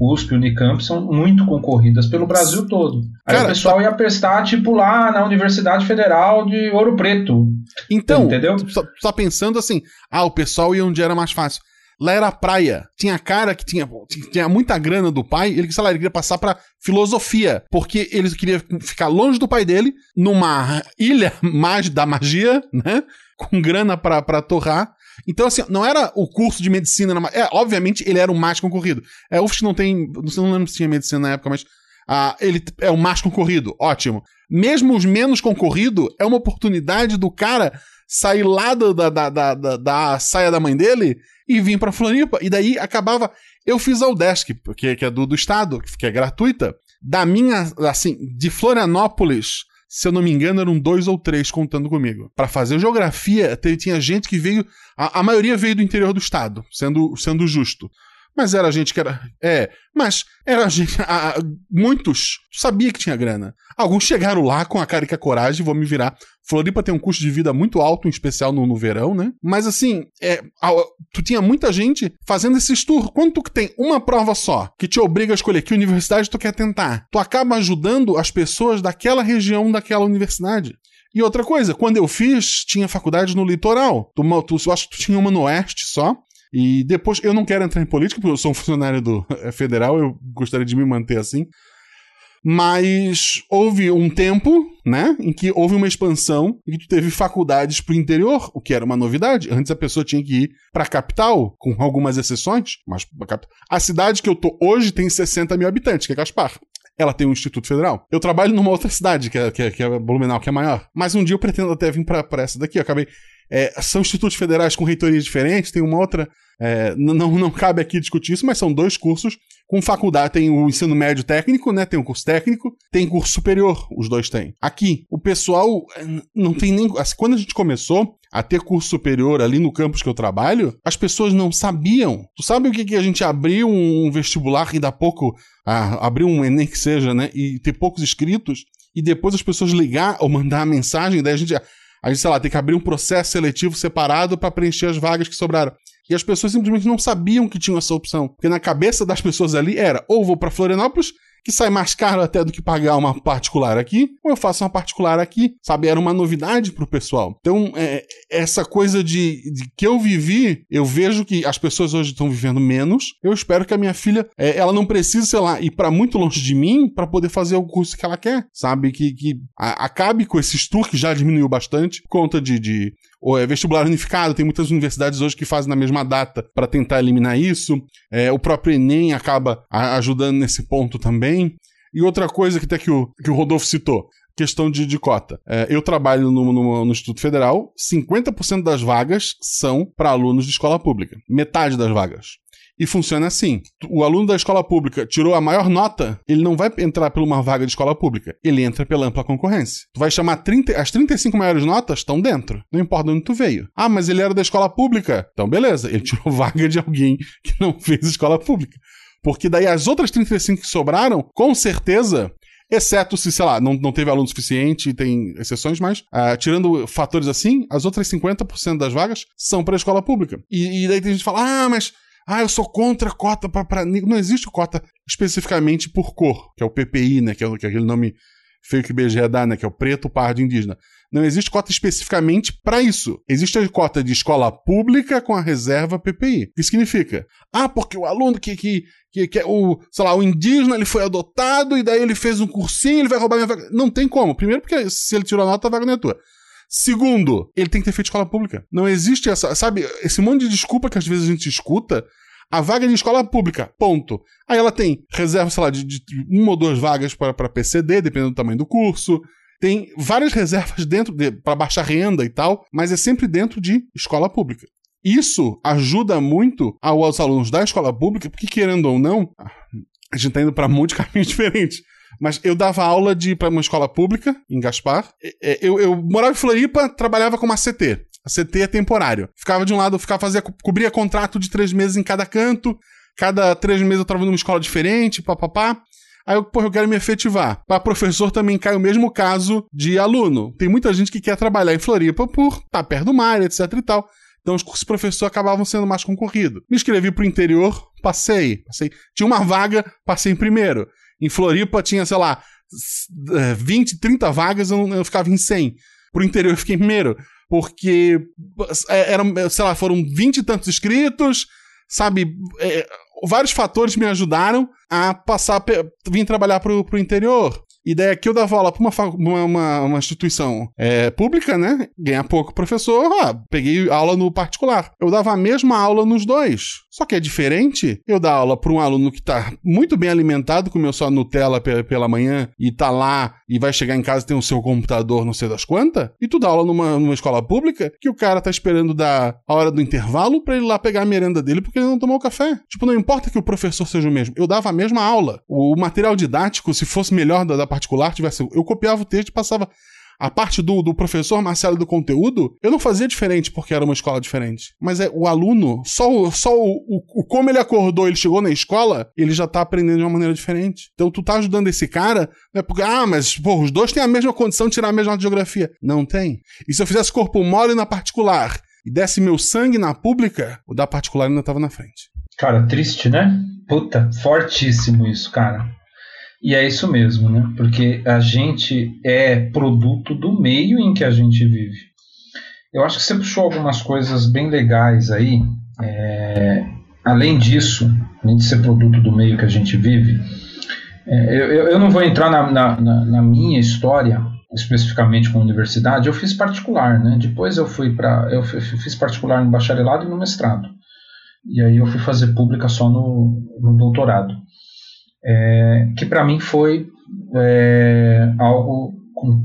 USP e Unicamp são muito concorridas pelo Brasil todo. Aí Cara, o pessoal ia prestar, tipo, lá na Universidade Federal de Ouro Preto. Então, entendeu? Só, só pensando assim, ah, o pessoal ia onde era mais fácil. Lá era praia. Tinha cara que tinha, tinha muita grana do pai, ele, sei lá, ele queria passar pra filosofia, porque ele queria ficar longe do pai dele, numa ilha *laughs* da magia, né? Com grana pra, pra torrar. Então, assim, não era o curso de medicina. É, obviamente, ele era o mais concorrido. É, UFSC não tem. Não lembro se tinha medicina na época, mas. Ah, ele é o mais concorrido. Ótimo. Mesmo os menos concorrido, é uma oportunidade do cara sair lá da, da, da, da, da saia da mãe dele e vir pra Floripa. E daí acabava. Eu fiz a UDESC, que, que é do, do estado, que é gratuita. Da minha, assim, de Florianópolis se eu não me engano, eram dois ou três contando comigo. Para fazer geografia, tinha gente que veio. A, a, maioria veio do interior do estado, sendo, sendo justo. Mas era gente que era. É, mas era gente. A, muitos sabia que tinha grana. Alguns chegaram lá com a cara e com a coragem, vou me virar. Floripa tem um custo de vida muito alto, em especial no, no verão, né? Mas assim, é, tu tinha muita gente fazendo esses tours. Quando tu tem uma prova só, que te obriga a escolher que universidade tu quer tentar, tu acaba ajudando as pessoas daquela região, daquela universidade. E outra coisa, quando eu fiz, tinha faculdade no litoral. Tu, tu, eu acho que tu tinha uma no oeste só. E depois, eu não quero entrar em política, porque eu sou um funcionário do é, federal, eu gostaria de me manter assim. Mas houve um tempo, né, em que houve uma expansão e que teve faculdades pro interior, o que era uma novidade. Antes a pessoa tinha que ir pra capital, com algumas exceções, mas a cidade que eu tô hoje tem 60 mil habitantes, que é Gaspar ela tem um Instituto Federal. Eu trabalho numa outra cidade, que é, que é, que é Blumenau, que é maior. Mas um dia eu pretendo até vir pra, pra essa daqui. Eu acabei. É, são institutos federais com reitorias diferentes, tem uma outra é, não, não cabe aqui discutir isso, mas são dois cursos com faculdade. Tem o ensino médio técnico, né? Tem o curso técnico, tem curso superior, os dois têm. Aqui, o pessoal é, não tem nem. Assim, quando a gente começou a ter curso superior ali no campus que eu trabalho, as pessoas não sabiam. Tu sabe o que, que a gente abriu um vestibular e dá pouco. Ah, abrir um Enem que seja, né? E ter poucos inscritos, e depois as pessoas ligar ou mandar a mensagem, daí a gente. A gente, sei lá, tem que abrir um processo seletivo separado para preencher as vagas que sobraram. E as pessoas simplesmente não sabiam que tinham essa opção. Porque na cabeça das pessoas ali era: ou vou para Florianópolis, que sai mais caro até do que pagar uma particular aqui, ou eu faço uma particular aqui, sabe? Era uma novidade pro pessoal. Então, é, essa coisa de, de, que eu vivi, eu vejo que as pessoas hoje estão vivendo menos. Eu espero que a minha filha, é, ela não precise, sei lá, ir para muito longe de mim para poder fazer o curso que ela quer, sabe? Que, que a, acabe com esse tour que já diminuiu bastante, por conta de, de ou é vestibular unificado, tem muitas universidades hoje que fazem na mesma data para tentar eliminar isso. É, o próprio Enem acaba ajudando nesse ponto também. E outra coisa que até que o, que o Rodolfo citou, questão de, de cota. É, eu trabalho no, no, no, Instituto Federal, 50% das vagas são para alunos de escola pública. Metade das vagas. E funciona assim: o aluno da escola pública tirou a maior nota, ele não vai entrar por uma vaga de escola pública, ele entra pela ampla concorrência. Tu vai chamar 30, as 35 maiores notas estão dentro, não importa onde tu veio. Ah, mas ele era da escola pública. Então, beleza, ele tirou *laughs* vaga de alguém que não fez escola pública. Porque daí as outras 35 que sobraram, com certeza, Exceto se, sei lá, não, não teve aluno suficiente, tem exceções, mas uh, tirando fatores assim, as outras 50% das vagas são para a escola pública. E, e daí tem gente que fala, ah, mas ah, eu sou contra cota para Não existe cota especificamente por cor, que é o PPI, né? Que é, que é aquele nome feio que o dá, né? Que é o preto, pardo indígena. Não existe cota especificamente para isso. Existe a cota de escola pública com a reserva PPI. O que significa? Ah, porque o aluno que, que, que, que é o, sei lá, o indígena, ele foi adotado e daí ele fez um cursinho, ele vai roubar minha vaga. Não tem como. Primeiro, porque se ele tirou a nota, a vaga não é tua. Segundo, ele tem que ter feito escola pública. Não existe essa, sabe, esse monte de desculpa que às vezes a gente escuta. A vaga de escola pública, ponto. Aí ela tem reserva, sei lá, de, de uma ou duas vagas para PCD, dependendo do tamanho do curso. Tem várias reservas dentro de, para baixar renda e tal, mas é sempre dentro de escola pública. Isso ajuda muito aos alunos da escola pública, porque querendo ou não, a gente está indo para muitos *laughs* caminhos diferentes. Mas eu dava aula de para uma escola pública em Gaspar. Eu, eu morava em Floripa, trabalhava como ACT. A CT é temporário. Ficava de um lado, ficava fazia, cobria contrato de três meses em cada canto. Cada três meses eu tava numa escola diferente, papapá. Aí eu, porra, eu quero me efetivar. Para professor também cai o mesmo caso de aluno. Tem muita gente que quer trabalhar em Floripa por estar tá perto do mar, etc e tal. Então os cursos de professor acabavam sendo mais concorridos. Me inscrevi pro interior, passei, passei. Tinha uma vaga, passei em primeiro. Em Floripa tinha, sei lá, 20, 30 vagas, eu, eu ficava em 100. Pro interior eu fiquei em primeiro. Porque, é, eram, sei lá, foram 20 e tantos inscritos, sabe? É, vários fatores me ajudaram a passar, vir trabalhar pro, pro interior. E daí aqui eu dava aula pra uma, uma, uma instituição é, pública, né? Ganhar pouco professor, ah, peguei aula no particular. Eu dava a mesma aula nos dois. Só que é diferente eu dar aula para um aluno que tá muito bem alimentado, comeu só Nutella pela manhã e tá lá e vai chegar em casa e tem o seu computador, não sei das quantas, e tu dá aula numa, numa escola pública que o cara tá esperando dar a hora do intervalo para ele lá pegar a merenda dele porque ele não tomou café. Tipo, não importa que o professor seja o mesmo. Eu dava a mesma aula. O, material didático, se fosse melhor da, da particular, tivesse. Eu copiava o texto e passava a parte do, do professor Marcelo do conteúdo, eu não fazia diferente porque era uma escola diferente. Mas é o aluno, só, o, só o, o, o como ele acordou, ele chegou na escola, ele já tá aprendendo de uma maneira diferente. Então tu tá ajudando esse cara, né? Porque, ah, mas, pô, os dois têm a mesma condição de tirar a mesma geografia. Não tem. E se eu fizesse corpo mole na particular e desse meu sangue na pública, o da particular ainda tava na frente. Cara, triste, né? Puta, fortíssimo isso, cara. E é isso mesmo, né? Porque a gente é produto do meio em que a gente vive. Eu acho que você puxou algumas coisas bem legais aí. É, além disso, além de ser produto do meio que a gente vive, é, eu, eu, não vou entrar na, na, na, minha história especificamente com a universidade. Eu fiz particular, né? Depois eu fui para, eu fiz particular no bacharelado e no mestrado. E aí eu fui fazer pública só no, no doutorado é, que para mim foi é, algo com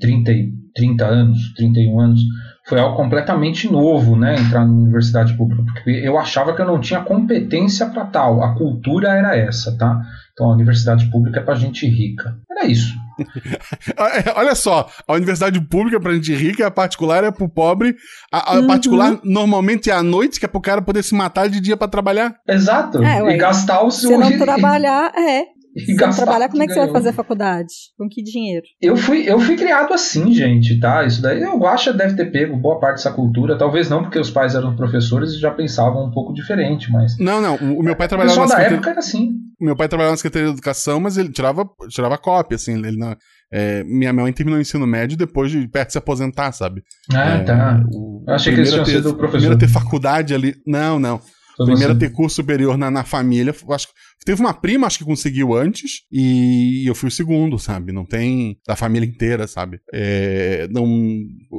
30, 30 anos, 31 anos, foi algo completamente novo, né, entrar na universidade pública, porque eu achava que eu não tinha competência para tal, a cultura era essa, tá? Então a universidade pública é para gente rica. Era isso. *laughs* Olha só, a universidade pública é pra gente rica, a particular é pro pobre. A, a uhum. particular normalmente é à noite, que é pro cara poder se matar de dia para trabalhar. Exato. É, e gastar o seu. Se não trabalhar, é. E gastar trabalhar, como é que você vai fazer faculdade? Com que dinheiro? Eu fui, eu fui criado assim, gente, tá? Isso daí eu acho que deve ter pego boa parte dessa cultura. Talvez não, porque os pais eram professores e já pensavam um pouco diferente, mas. Não, não. O meu pai trabalhava. O pessoal da época era assim. Meu pai trabalhava na Secretaria de Educação, mas ele tirava, tirava cópia, assim. Ele não, é, minha mãe terminou o ensino médio depois de perto de se aposentar, sabe? Ah, é, tá. O, eu achei que eles tinham ter, sido professor. Primeiro ter faculdade ali. Não, não. Primeiro ter curso superior na, na família. Acho que Teve uma prima, acho que conseguiu antes, e eu fui o segundo, sabe? Não tem da família inteira, sabe? É, não,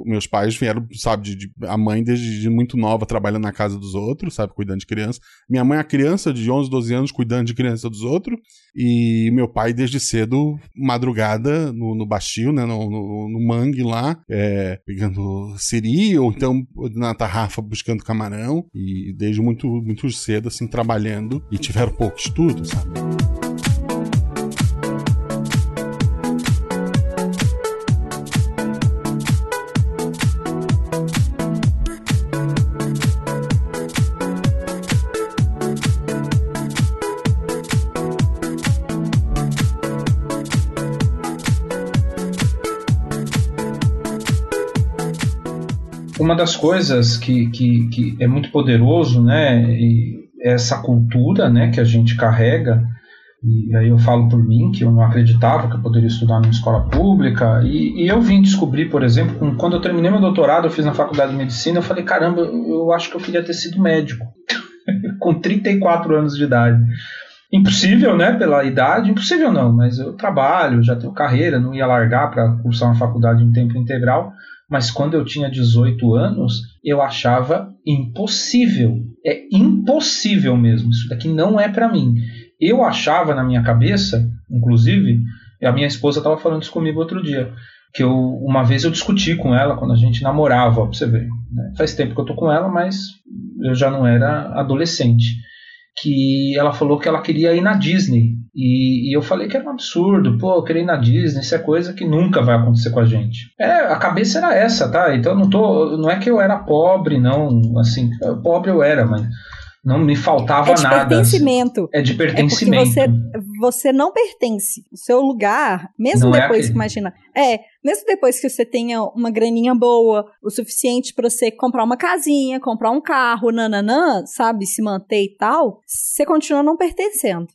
meus pais vieram, sabe, de, de, a mãe desde de muito nova trabalhando na casa dos outros, sabe? Cuidando de criança. Minha mãe, a criança de 11, 12 anos, cuidando de criança dos outros. E meu pai, desde cedo, madrugada, no, no Bastil, né? No, no, no mangue lá, é, pegando siri, ou então na tarrafa buscando camarão. E desde muito, muito cedo, assim, trabalhando. E tiveram pouco estudo tudo, sabe? Uma das coisas que, que, que, é muito poderoso, né, e essa cultura né, que a gente carrega, e aí eu falo por mim, que eu não acreditava que eu poderia estudar numa escola pública, e, e eu vim descobrir, por exemplo, quando eu terminei meu doutorado, eu fiz na faculdade de medicina, eu falei, caramba, eu acho que eu queria ter sido médico, *laughs* com 34 anos de idade. Impossível, né, pela idade, impossível não, mas eu trabalho, já tenho carreira, não ia largar para cursar uma faculdade em tempo integral, mas quando eu tinha 18 anos, eu achava impossível. É impossível mesmo. Isso daqui não é para mim. Eu achava na minha cabeça, inclusive, a minha esposa estava falando isso comigo outro dia, que eu uma vez eu discuti com ela quando a gente namorava, pra você ver. Né? Faz tempo que eu tô com ela, mas eu já não era adolescente. Que ela falou que ela queria ir na Disney E, e, eu falei que era um absurdo, pô, eu queria ir na Disney, isso é coisa que nunca vai acontecer com a gente. É, a cabeça era essa, tá? Então não tô, não é que eu era pobre, não, assim, pobre eu era, mas não me faltava é de nada. Pertencimento. É de pertencimento. É porque você, você não pertence. O seu lugar, mesmo não é depois é que, imagina, é, mesmo depois que você tenha uma graninha boa, o suficiente para você comprar uma casinha, comprar um carro, nananã, sabe, se manter e tal, você continua não pertencendo.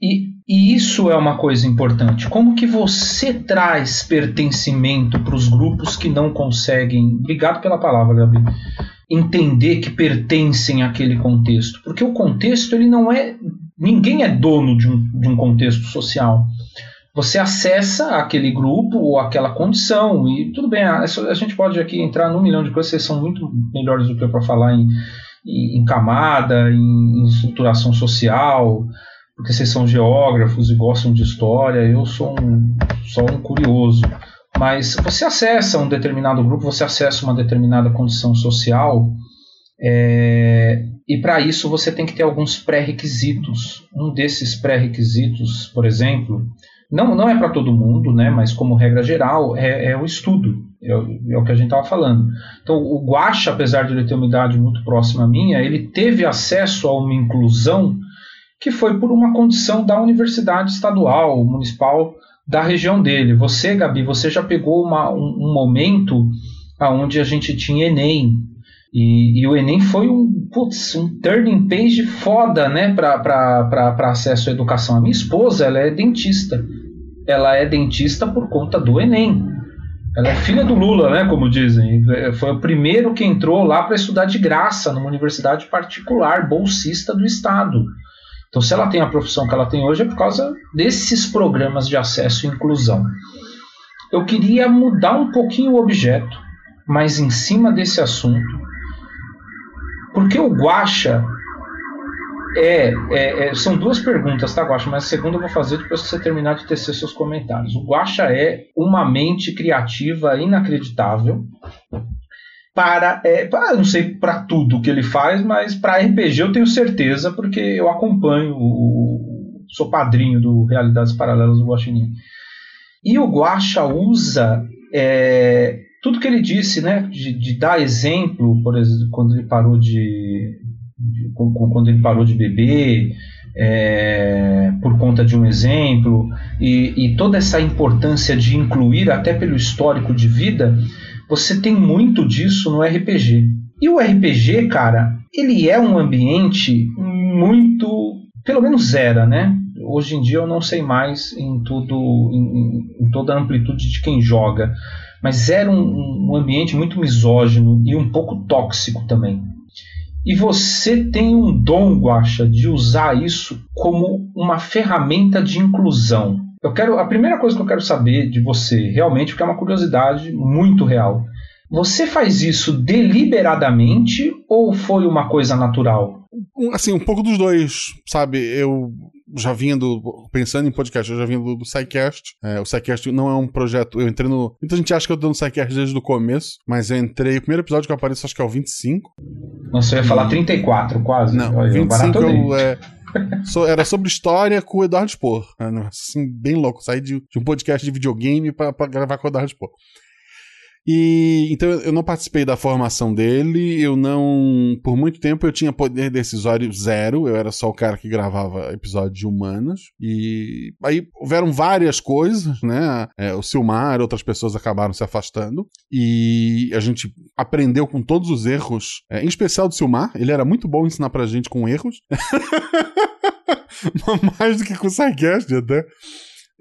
E, e isso é uma coisa importante. Como que você traz pertencimento para os grupos que não conseguem? Obrigado pela palavra, Gabi entender que pertencem àquele contexto, porque o contexto ele não é ninguém é dono de um, de um contexto social. Você acessa aquele grupo ou aquela condição e tudo bem. A, a gente pode aqui entrar num milhão de coisas. Vocês são muito melhores do que eu para falar em, em, em camada, em, em estruturação social, porque vocês são geógrafos e gostam de história. Eu sou um, só um curioso. Mas você acessa um determinado grupo, você acessa uma determinada condição social, é, e para isso você tem que ter alguns pré-requisitos. Um desses pré-requisitos, por exemplo, não, não é para todo mundo, né, mas como regra geral, é, é o estudo. É, é, o que a gente estava falando. Então, o Guacha, apesar de ele ter uma idade muito próxima à minha, ele teve acesso a uma inclusão que foi por uma condição da universidade estadual, municipal, da região dele. Você, Gabi, você já pegou uma, um, um, momento onde a gente tinha Enem. E, e, o Enem foi um, putz, um turning page foda né, para acesso à educação. A minha esposa ela é dentista. Ela é dentista por conta do Enem. Ela é filha do Lula, né, como dizem. Foi o primeiro que entrou lá para estudar de graça numa universidade particular, bolsista do Estado. Então, se ela tem a profissão que ela tem hoje, é por causa desses programas de acesso e inclusão. Eu queria mudar um pouquinho o objeto, mas em cima desse assunto, porque o Guacha é, é, é, são duas perguntas, tá, Guacha? Mas a segunda eu vou fazer depois que você terminar de tecer seus comentários. O Guacha é uma mente criativa inacreditável para, é, para não sei para tudo que ele faz, mas para RPG eu tenho certeza, porque eu acompanho, o, sou padrinho do Realidades Paralelas do Guaxinim. E o Guaxa usa é, tudo que ele disse, né, de, de, dar exemplo, por exemplo, quando ele parou de, de quando ele parou de beber, é, por conta de um exemplo, e, e toda essa importância de incluir, até pelo histórico de vida, você tem muito disso no RPG. E o RPG, cara, ele é um ambiente muito, pelo menos era, né? Hoje em dia eu não sei mais em tudo, em, em toda a amplitude de quem joga, mas era um, um ambiente muito misógino e um pouco tóxico também. E você tem um dom, Guacha, de usar isso como uma ferramenta de inclusão. Eu quero a primeira coisa que eu quero saber de você, realmente, porque é uma curiosidade muito real. Você faz isso deliberadamente ou foi uma coisa natural? Assim, um pouco dos dois, sabe? Eu já vindo, pensando em podcast, eu já vindo do, do SciCast. É, o SciCast não é um projeto. Eu entrei no. Muita gente acha que eu tô no SciCast desde o começo, mas eu entrei. O primeiro episódio que eu apareço, acho que é o 25. Nossa, eu ia falar 34, quase. Não, Olha, 25 eu, é, so, era sobre história com o Eduardo Spor. Assim, bem louco. Saí de, de um podcast de videogame pra gravar com o Eduardo Spor. E então eu não participei da formação dele, eu não. Por muito tempo eu tinha poder decisório zero, eu era só o cara que gravava episódios de humanas. E aí houveram várias coisas, né? É, o Silmar, outras pessoas acabaram se afastando. E a gente aprendeu com todos os erros, é, em especial do Silmar, ele era muito bom ensinar pra gente com erros. *laughs* Mais do que com o Sidecast até.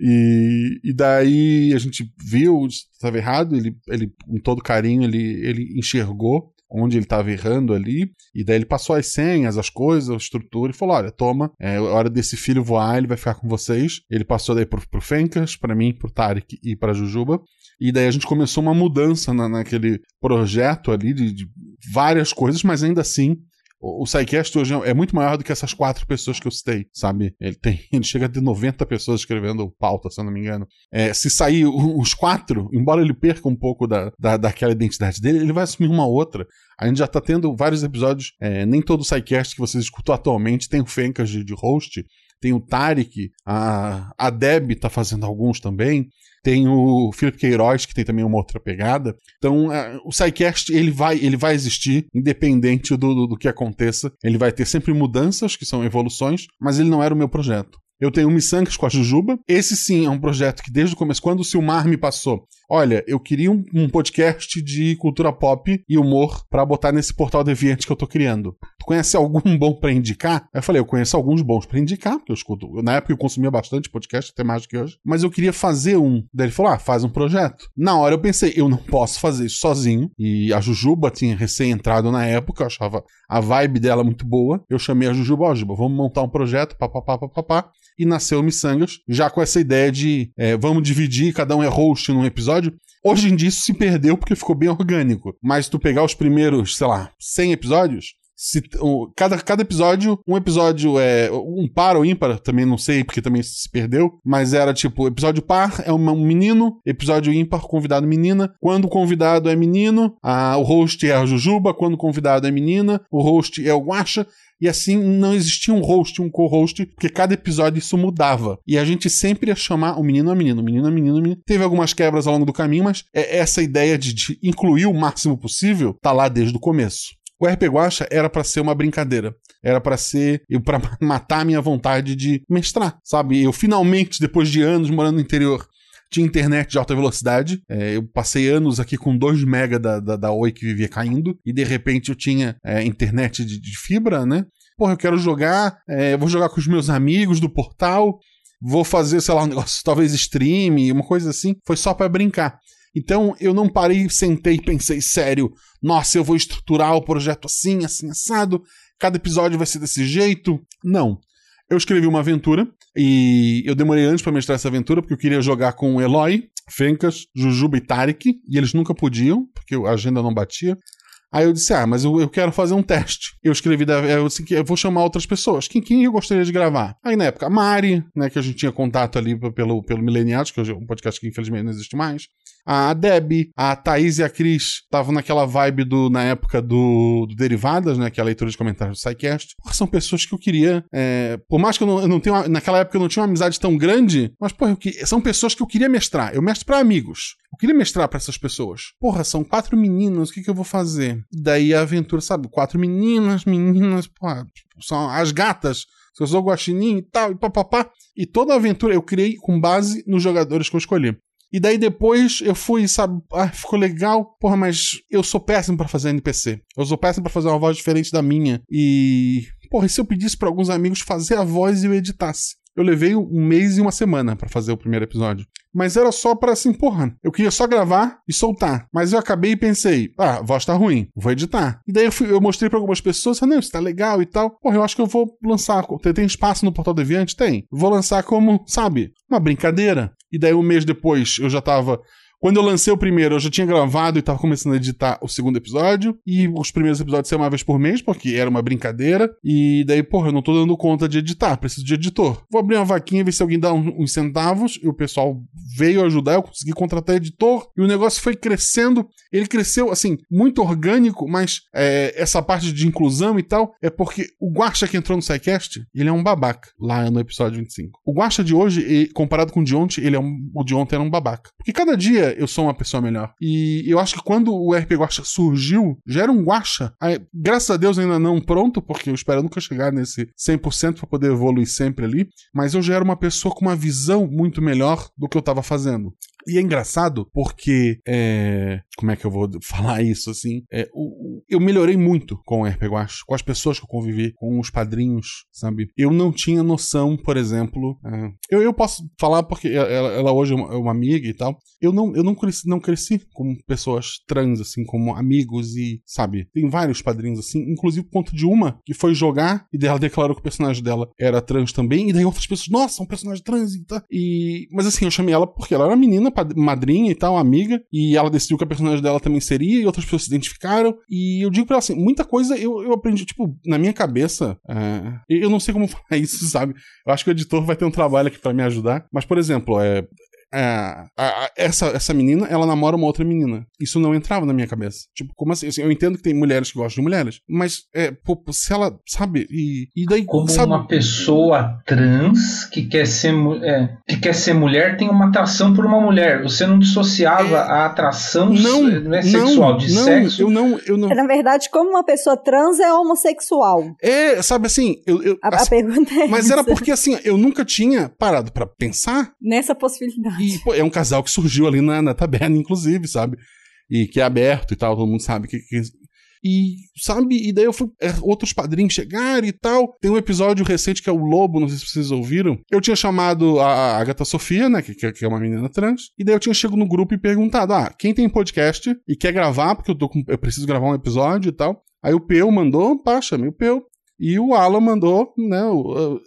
E, e daí a gente viu, estava errado, ele, ele, com todo carinho, ele, ele enxergou onde ele estava errando ali, e daí ele passou as senhas, as coisas, a estrutura, e falou: olha, toma, é hora desse filho voar, ele vai ficar com vocês. Ele passou daí pro, pro Fencas, para mim, pro Tarek e pra Jujuba. E daí a gente começou uma mudança na, naquele projeto ali de, de várias coisas, mas ainda assim o, SciCast hoje é muito maior do que essas quatro pessoas que eu citei, sabe? Ele tem, *laughs* ele chega ter 90 pessoas escrevendo pauta, se eu não me engano. É, se sair os quatro, embora ele perca um pouco da, da, daquela identidade dele, ele vai assumir uma outra. A gente já tá tendo vários episódios, é, nem todo o SciCast que vocês escutam atualmente tem o Fencas de, de host, tem o Tarek, a, a Deb tá fazendo alguns também. Tem o Felipe Queiroz, que tem também uma outra pegada. Então, é, o SciCast, ele vai, ele vai existir, independente do, do, do que aconteça. Ele vai ter sempre mudanças, que são evoluções, mas ele não era o meu projeto. Eu tenho o Missangas com a Jujuba. Esse sim é um projeto que desde o começo, quando o Silmar me passou, olha, eu queria um, um podcast de cultura pop e humor para botar nesse portal deviante que eu tô criando. Tu conhece algum bom para indicar? Aí eu falei, eu conheço alguns bons para indicar, porque eu escuto. Na época eu consumia bastante podcast, até mais do que hoje. Mas eu queria fazer um. Daí ele falou, ah, faz um projeto. Na hora eu pensei, eu não posso fazer isso sozinho. E a Jujuba tinha recém entrado na época, eu achava a vibe dela muito boa. Eu chamei a Jujuba, ó, oh, vamos montar um projeto, papapá, papapá e nasceu Missangas, já com essa ideia de é, vamos dividir, cada um é host num episódio. Hoje em dia isso se perdeu porque ficou bem orgânico. Mas tu pegar os primeiros, sei lá, 100 episódios, se, um, cada, cada episódio, um episódio é um par ou ímpar, também não sei, porque também se perdeu, mas era tipo, episódio par é um menino, episódio ímpar, convidado menina. Quando o convidado é menino, a, o host é a Jujuba, quando o convidado é menina, o host é o Guacha. E assim não existia um host, um co-host, porque cada episódio isso mudava. E a gente sempre ia chamar o menino a menino, o menino a menino, menino. Teve algumas quebras ao longo do caminho, mas é essa ideia de, de incluir o máximo possível tá lá desde o começo. O RP Guacha era para ser uma brincadeira. Era para ser eu para *laughs* matar a minha vontade de mestrar, sabe? Eu finalmente, depois de anos morando no interior, tinha internet de alta velocidade. É, eu passei anos aqui com 2 mega da, da, da, Oi que vivia caindo. E de repente eu tinha é, internet de, de, fibra, né? Porra, eu quero jogar. É, vou jogar com os meus amigos do portal. Vou fazer, sei lá, um *laughs* negócio, talvez stream, uma coisa assim. Foi só para brincar. Então eu não parei, sentei e pensei, sério, nossa, eu vou estruturar o projeto assim, assim, assado, cada episódio vai ser desse jeito. Não eu escrevi uma aventura e eu demorei anos para mestrar essa aventura porque eu queria jogar com Eloy, Fencas, Jujuba e Tarek e eles nunca podiam porque a agenda não batia. Aí eu disse, ah, mas eu, eu quero fazer um teste. Eu escrevi, da, eu disse que eu vou chamar outras pessoas. Quem, quem eu gostaria de gravar? Aí na época, a Mari, né, que a gente tinha contato ali pelo, pelo Mileniados, que é um podcast que infelizmente não existe mais. A Deb, a Thaís e a Cris estavam naquela vibe do, na época do, do Derivadas, né, que é a leitura de comentários do SciCast. Porra, são pessoas que eu queria, é, por mais que eu não, eu não tenha, naquela época eu não tinha uma amizade tão grande, mas, eu, são pessoas que eu queria mestrar. Eu mestro para amigos. Eu queria mestrar para essas pessoas. Porra, são quatro meninas, o que, que eu vou fazer? Daí a aventura, sabe? Quatro meninas, meninas, porra, tipo, são as gatas. Eu sou guaxinim e tal, e papapá. E toda a aventura eu criei com base nos jogadores que eu escolhi. E daí depois eu fui, sabe, ah, ficou legal, porra, mas eu sou péssimo para fazer NPC. Eu sou péssimo para fazer uma voz diferente da minha. E, porra, e se eu pedisse para alguns amigos fazer a voz e eu editasse? Eu levei um mês e uma semana para fazer o primeiro episódio. Mas era só para assim, porra, eu queria só gravar e soltar. Mas eu acabei e pensei, ah, a voz tá ruim, vou editar. E daí eu, fui, eu mostrei para algumas pessoas, ah, não, isso tá legal e tal. Porra, eu acho que eu vou lançar. Tem espaço no Portal Deviante? Tem. Vou lançar como, sabe, uma brincadeira. E daí um mês depois eu já tava quando eu lancei o primeiro, eu já tinha gravado e tava começando a editar o segundo episódio. E os primeiros episódios saíam uma vez por mês, porque era uma brincadeira. E daí, porra, eu não tô dando conta de editar, preciso de editor. Vou abrir uma vaquinha, ver se alguém dá uns centavos. E o pessoal veio ajudar, eu consegui contratar editor. E o negócio foi crescendo. Ele cresceu, assim, muito orgânico, mas é, essa parte de inclusão e tal é porque o Guacha que entrou no SciCast, ele é um babaca, lá no episódio 25. O Guacha de hoje, comparado com o de ontem, ele é um, o de ontem era um babaca. Porque cada dia eu sou uma pessoa melhor. E eu acho que quando o RP Guacha surgiu, já era um Guacha. Graças a Deus ainda não pronto, porque eu espero nunca chegar nesse 100% para poder evoluir sempre ali. Mas eu já era uma pessoa com uma visão muito melhor do que eu estava fazendo. E é engraçado porque. É... Como é que eu vou *laughs* falar isso assim? É, o, eu melhorei muito com o RP Guacha, com as pessoas que eu convivi, com os padrinhos, sabe? Eu não tinha noção, por exemplo. É... Eu, eu posso falar porque ela, ela hoje é uma, é uma, amiga e tal. Eu não, eu não, cresci, não cresci com pessoas trans, assim, como amigos e, sabe? Tem vários padrinhos assim, inclusive ponto de uma que foi jogar e ela declarou que o personagem dela era trans também. E daí outras pessoas, nossa, um personagem trans e tal. E... Mas assim, eu chamei ela porque ela era menina madrinha e tal, amiga, e ela decidiu que a personagem dela também seria, e outras pessoas se identificaram. E eu digo pra ela assim: muita coisa eu, eu aprendi, tipo, na minha cabeça. É, eu não sei como *laughs* falar isso, sabe? Eu acho que o editor vai ter um trabalho aqui para me ajudar. Mas, por exemplo, é, a, a, essa, essa menina, ela namora uma outra menina. Isso não entrava na minha cabeça. Tipo, como assim? assim eu entendo que tem mulheres que gostam de mulheres, mas é, pô, se ela, sabe, e, e daí. Como sabe, uma pessoa trans que quer ser, é, que quer ser mulher tem uma atração por uma mulher. Você não dissociava é, a atração não, não é sexual, não, de não, sexo? Eu não, eu não. Na verdade, como uma pessoa trans é homossexual. É, sabe assim, eu, eu a, assim, a pergunta é Mas essa. era porque assim, eu nunca tinha parado para pensar nessa possibilidade. E pô, é um casal que surgiu ali na, na taberna, inclusive, sabe? E que é aberto e tal, todo mundo sabe que, que e, sabe, e daí eu fui. É, outros padrinhos chegaram e tal. Tem um episódio recente que é o Lobo, não sei se vocês ouviram. Eu tinha chamado a Agatha Sofia, né, que, que é uma menina trans. E daí eu tinha chegado no grupo e perguntado: ah, quem tem podcast e quer gravar, porque eu, tô com, eu preciso gravar um episódio e tal. Aí o Peu mandou, pá, chamei o Peu. E o Alan mandou, né, o,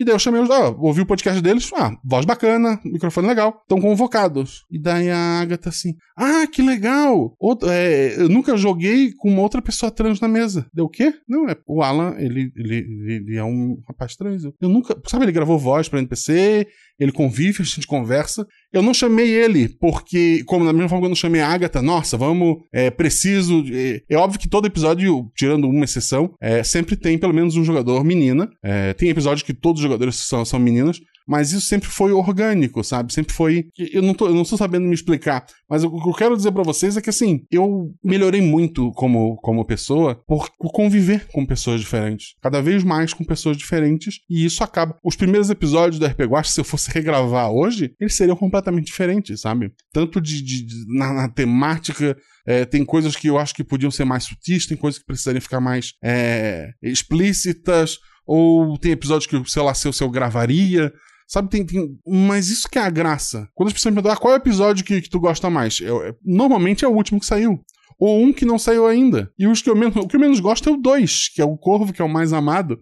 e daí eu chamei os. Ah, ouvi o podcast deles. Ah, voz bacana, microfone legal. Estão convocados. E daí a Agatha assim. Ah, que legal! Outro, é, eu nunca joguei com uma outra pessoa trans na mesa. Deu o quê? Não, é. O Alan, ele, ele, ele é um rapaz trans. Eu, nunca. Sabe, ele gravou voz pra NPC, ele convive, a gente conversa. Eu não chamei ele porque, como da mesma forma que eu não chamei a Agatha, nossa, vamos, é preciso. É, é óbvio que todo episódio, tirando uma exceção, é, sempre tem pelo menos um jogador menina. É, tem episódios que todos os jogadores são, são meninas, mas isso sempre foi orgânico, sabe? Sempre foi. Eu não, tô, eu não estou sabendo me explicar, mas o que eu quero dizer para vocês é que, assim, eu melhorei muito como, como pessoa por, por, conviver com pessoas diferentes. Cada vez mais com pessoas diferentes, e isso acaba. Os primeiros episódios do RPG Watch, se eu fosse *laughs* regravar hoje, eles seriam completamente diferentes, sabe? Tanto de, de, de na, na, temática. É, tem coisas que eu acho que podiam ser mais sutis, tem coisas que precisariam ficar mais é, explícitas, ou tem episódios que, sei lá, se eu, se eu gravaria, Sabe, tem, tem. Mas isso que é a graça. Quando as pessoas me perguntam ah, qual é o episódio que, que tu gosta mais, eu, eu, normalmente é o último que saiu. Ou um que não saiu ainda. E os que eu menos, o que eu menos gosto é o dois, que é o Corvo, que é o mais amado.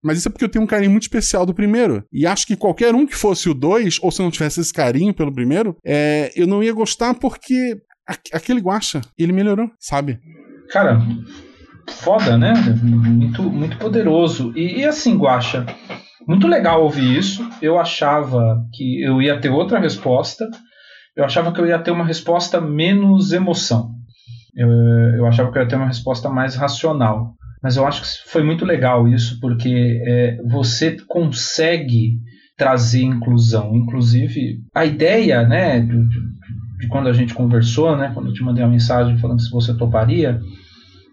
Mas isso é porque eu tenho um carinho muito especial do primeiro. E acho que qualquer um que fosse o dois, ou se não tivesse esse carinho pelo primeiro, é, eu não ia gostar porque aquele guacha, ele melhorou, sabe? Cara, foda, né? Muito, muito poderoso. E, e assim, guacha muito legal ouvir isso. Eu achava que eu ia ter outra resposta. Eu achava que eu ia ter uma resposta menos emoção. Eu, eu achava que eu ia ter uma resposta mais racional. Mas eu acho que foi muito legal isso, porque é, você consegue trazer inclusão. Inclusive, a ideia né, de, de, quando a gente conversou, né, quando eu te mandei uma mensagem falando se você toparia,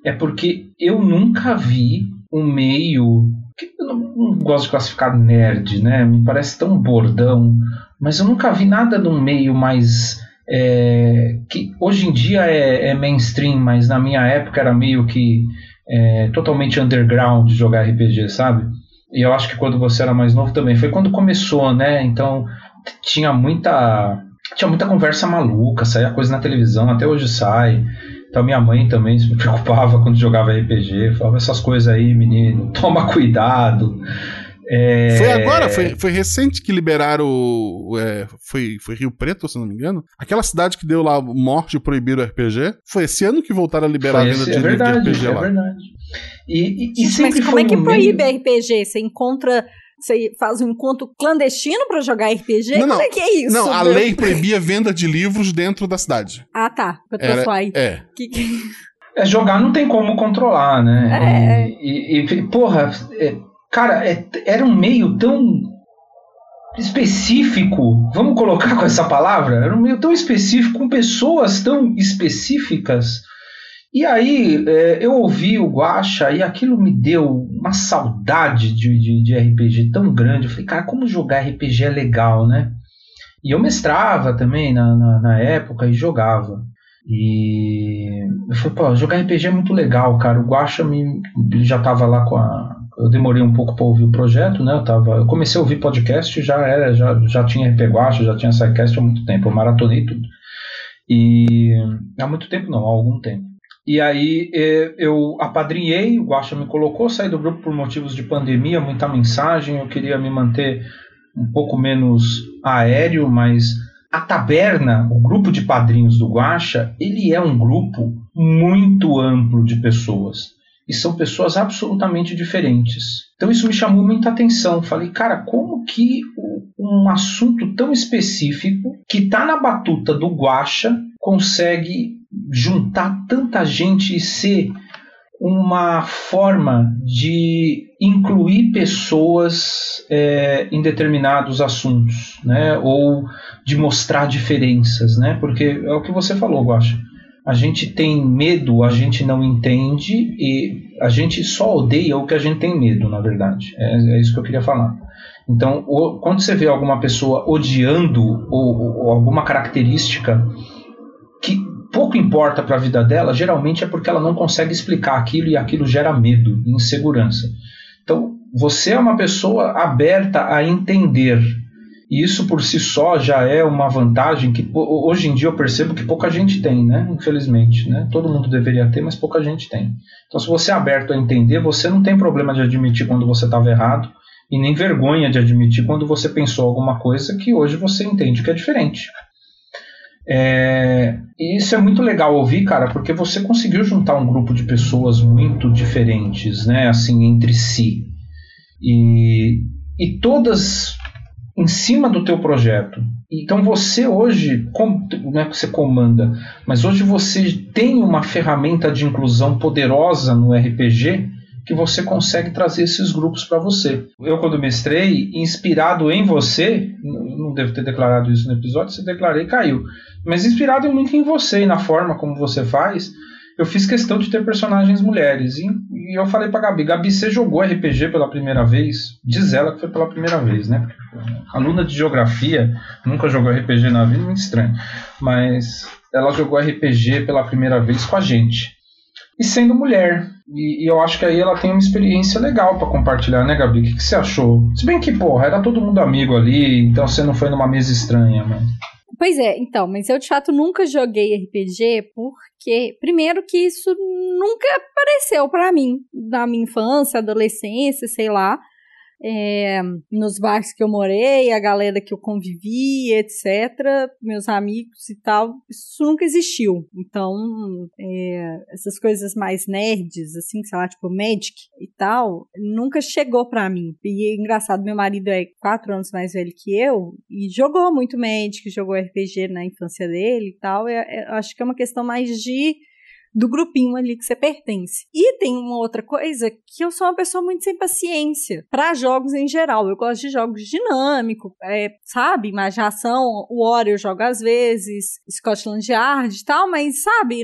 é porque eu nunca vi um meio eu não, não, gosto de classificar nerd, né? Me parece tão bordão, mas eu nunca vi nada num meio mais. É, que hoje em dia é, é, mainstream, mas na minha época era meio que é, totalmente underground jogar RPG, sabe? E eu acho que quando você era mais novo também foi quando começou, né? Então tinha muita tinha muita conversa maluca, saía coisa na televisão, até hoje sai. Então minha mãe também se preocupava *laughs* quando jogava RPG, falava essas coisas aí, menino, *laughs* toma cuidado. É... Foi agora, foi, foi recente que liberaram. É, foi, foi Rio Preto, se não me engano. Aquela cidade que deu lá morte e proibiram o RPG. Foi esse ano que voltaram a liberar foi a venda de, é verdade, de RPG é lá. É verdade. E, e, e Mas como é que proíbe meio... RPG? Você encontra você faz um encontro clandestino para jogar RPG? Não, Como é que é isso? Não, a meu? lei proibia venda de livros dentro da cidade. Ah, tá. Eu tô Era, aí. É. Que, que... é. Jogar não tem como controlar, né? É. E, e, e porra, é, cara, é, era um meio tão específico, vamos colocar com essa palavra? Era um meio tão específico, com pessoas tão específicas e aí é, eu ouvi o Guacha e aquilo me deu uma saudade de, de, de, RPG tão grande. Eu falei, cara, como jogar RPG é legal, né? E eu mestrava também na, na, na época e jogava. E eu falei, pô, jogar RPG é muito legal, cara. O Guacha me, já tava lá com a. Eu demorei um pouco para ouvir o projeto, né? Eu, tava, eu comecei a ouvir podcast, já era, já, já tinha RP Guacha, já tinha SciCast há muito tempo. Eu maratonei tudo. E há muito tempo não, há algum tempo. E aí é, eu apadrinhei, o Guaxa me colocou, saí do grupo por motivos de pandemia, muita mensagem, eu queria me manter um pouco menos aéreo, mas a taberna, o grupo de padrinhos do Guaxa, ele é um grupo muito amplo de pessoas. e são pessoas absolutamente diferentes. Então isso me chamou muita atenção. Falei, cara, como que um assunto tão específico que está na batuta do Guacha consegue juntar tanta gente e ser uma forma de incluir pessoas é, em determinados assuntos, né? Ou de mostrar diferenças, né? Porque é o que você falou, Guacha a gente tem medo, a gente não entende e a gente só odeia o que a gente tem medo, na verdade. É, é isso que eu queria falar. Então, o, quando você vê alguma pessoa odiando ou, ou alguma característica pouco importa para a vida dela, geralmente é porque ela não consegue explicar aquilo e aquilo gera medo insegurança. Então, você é uma pessoa aberta a entender e isso por si só já é uma vantagem que hoje em dia eu percebo que pouca gente tem, né? Infelizmente, né? Todo mundo deveria ter, mas pouca gente tem. Então, se você é aberto a entender, você não tem problema de admitir quando você estava errado e nem vergonha de admitir quando você pensou alguma coisa que hoje você entende que é diferente. É, e isso é muito legal ouvir, cara, porque você conseguiu juntar um grupo de pessoas muito diferentes, né? Assim, entre si. E, e todas em cima do teu projeto. Então você hoje, não é que você comanda, mas hoje você tem uma ferramenta de inclusão poderosa no RPG que você consegue trazer esses grupos para você. Eu, quando mestrei, inspirado em você, não devo ter declarado isso no episódio, se declarei, caiu. Mas inspirado muito em você e na forma como você faz, eu fiz questão de ter personagens mulheres. E, e eu falei pra Gabi, Gabi, você jogou RPG pela primeira vez? Diz ela que foi pela primeira vez, né? Aluna de geografia, nunca jogou RPG na vida, muito estranho. Mas ela jogou RPG pela primeira vez com a gente. E sendo mulher. E, e eu acho que aí ela tem uma experiência legal para compartilhar, né, Gabi? O que, que, você achou? Se bem que, porra, era todo mundo amigo ali, então você não foi numa mesa estranha, mano. Pois é, então, mas eu de fato nunca joguei RPG porque, primeiro, que isso nunca apareceu para mim na minha infância, adolescência, sei lá é, nos bairros que eu morei, a galera que eu convivi, etc., meus amigos e tal, isso nunca existiu. Então, é, essas coisas mais nerds, assim, sei lá, tipo Magic e tal, nunca chegou para mim. E é engraçado, meu marido é quatro anos mais velho que eu e jogou muito Magic, jogou RPG na infância dele e tal. Eu, eu acho que é uma questão mais de do grupinho ali que você pertence. E tem uma outra coisa que eu sou uma pessoa muito sem paciência para jogos em geral. Eu gosto de jogos dinâmicos, é, sabe? Imaginação, o War eu jogo às vezes, Scotland Yard e tal, mas sabe,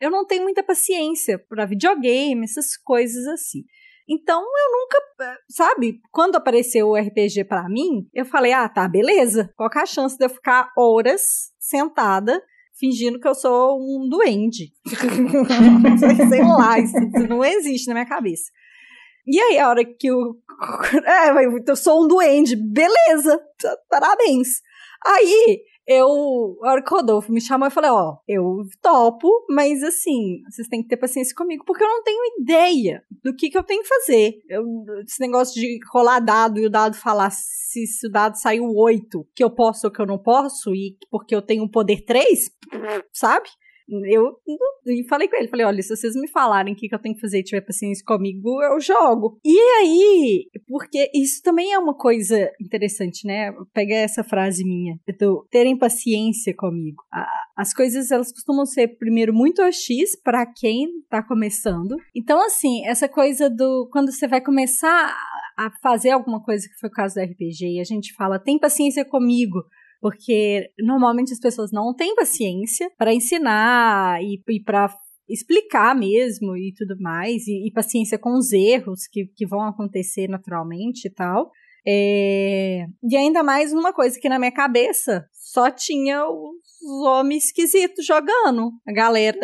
eu não tenho muita paciência para videogame, essas coisas assim. Então eu nunca, sabe, quando apareceu o RPG para mim, eu falei: "Ah, tá, beleza. Qual é a chance de eu ficar horas sentada fingindo que eu sou um duende. *laughs* Sei lá, isso, não existe na minha cabeça. E aí, a hora que o. *laughs* É, eu sou um duende, beleza, parabéns. Aí, eu, a hora que o Rodolfo me chamou, eu falei, ó, eu topo, mas assim, vocês têm que ter paciência comigo, porque eu não tenho ideia do que, que eu tenho que fazer. Eu, esse negócio de rolar dado e o dado falar se, se o dado saiu 8, que eu posso ou que eu não posso, e porque eu tenho um poder 3, sabe? Eu falei com ele, falei, olha, se vocês me falarem o que, que eu tenho que fazer e tiver paciência comigo, eu jogo. E aí, porque isso também é uma coisa interessante, né? Pega essa frase minha, do terem paciência comigo. As coisas, elas costumam ser, primeiro, muito OX para quem tá começando. Então, assim, essa coisa do, quando você vai começar a fazer alguma coisa, que foi o caso do RPG, e a gente fala, tem paciência comigo, porque normalmente as pessoas não têm paciência para ensinar e, e para explicar mesmo e tudo mais, e, e, paciência com os erros que, que vão acontecer naturalmente e tal. É... E ainda mais uma coisa que na minha cabeça só tinha os homens esquisitos jogando. A galera,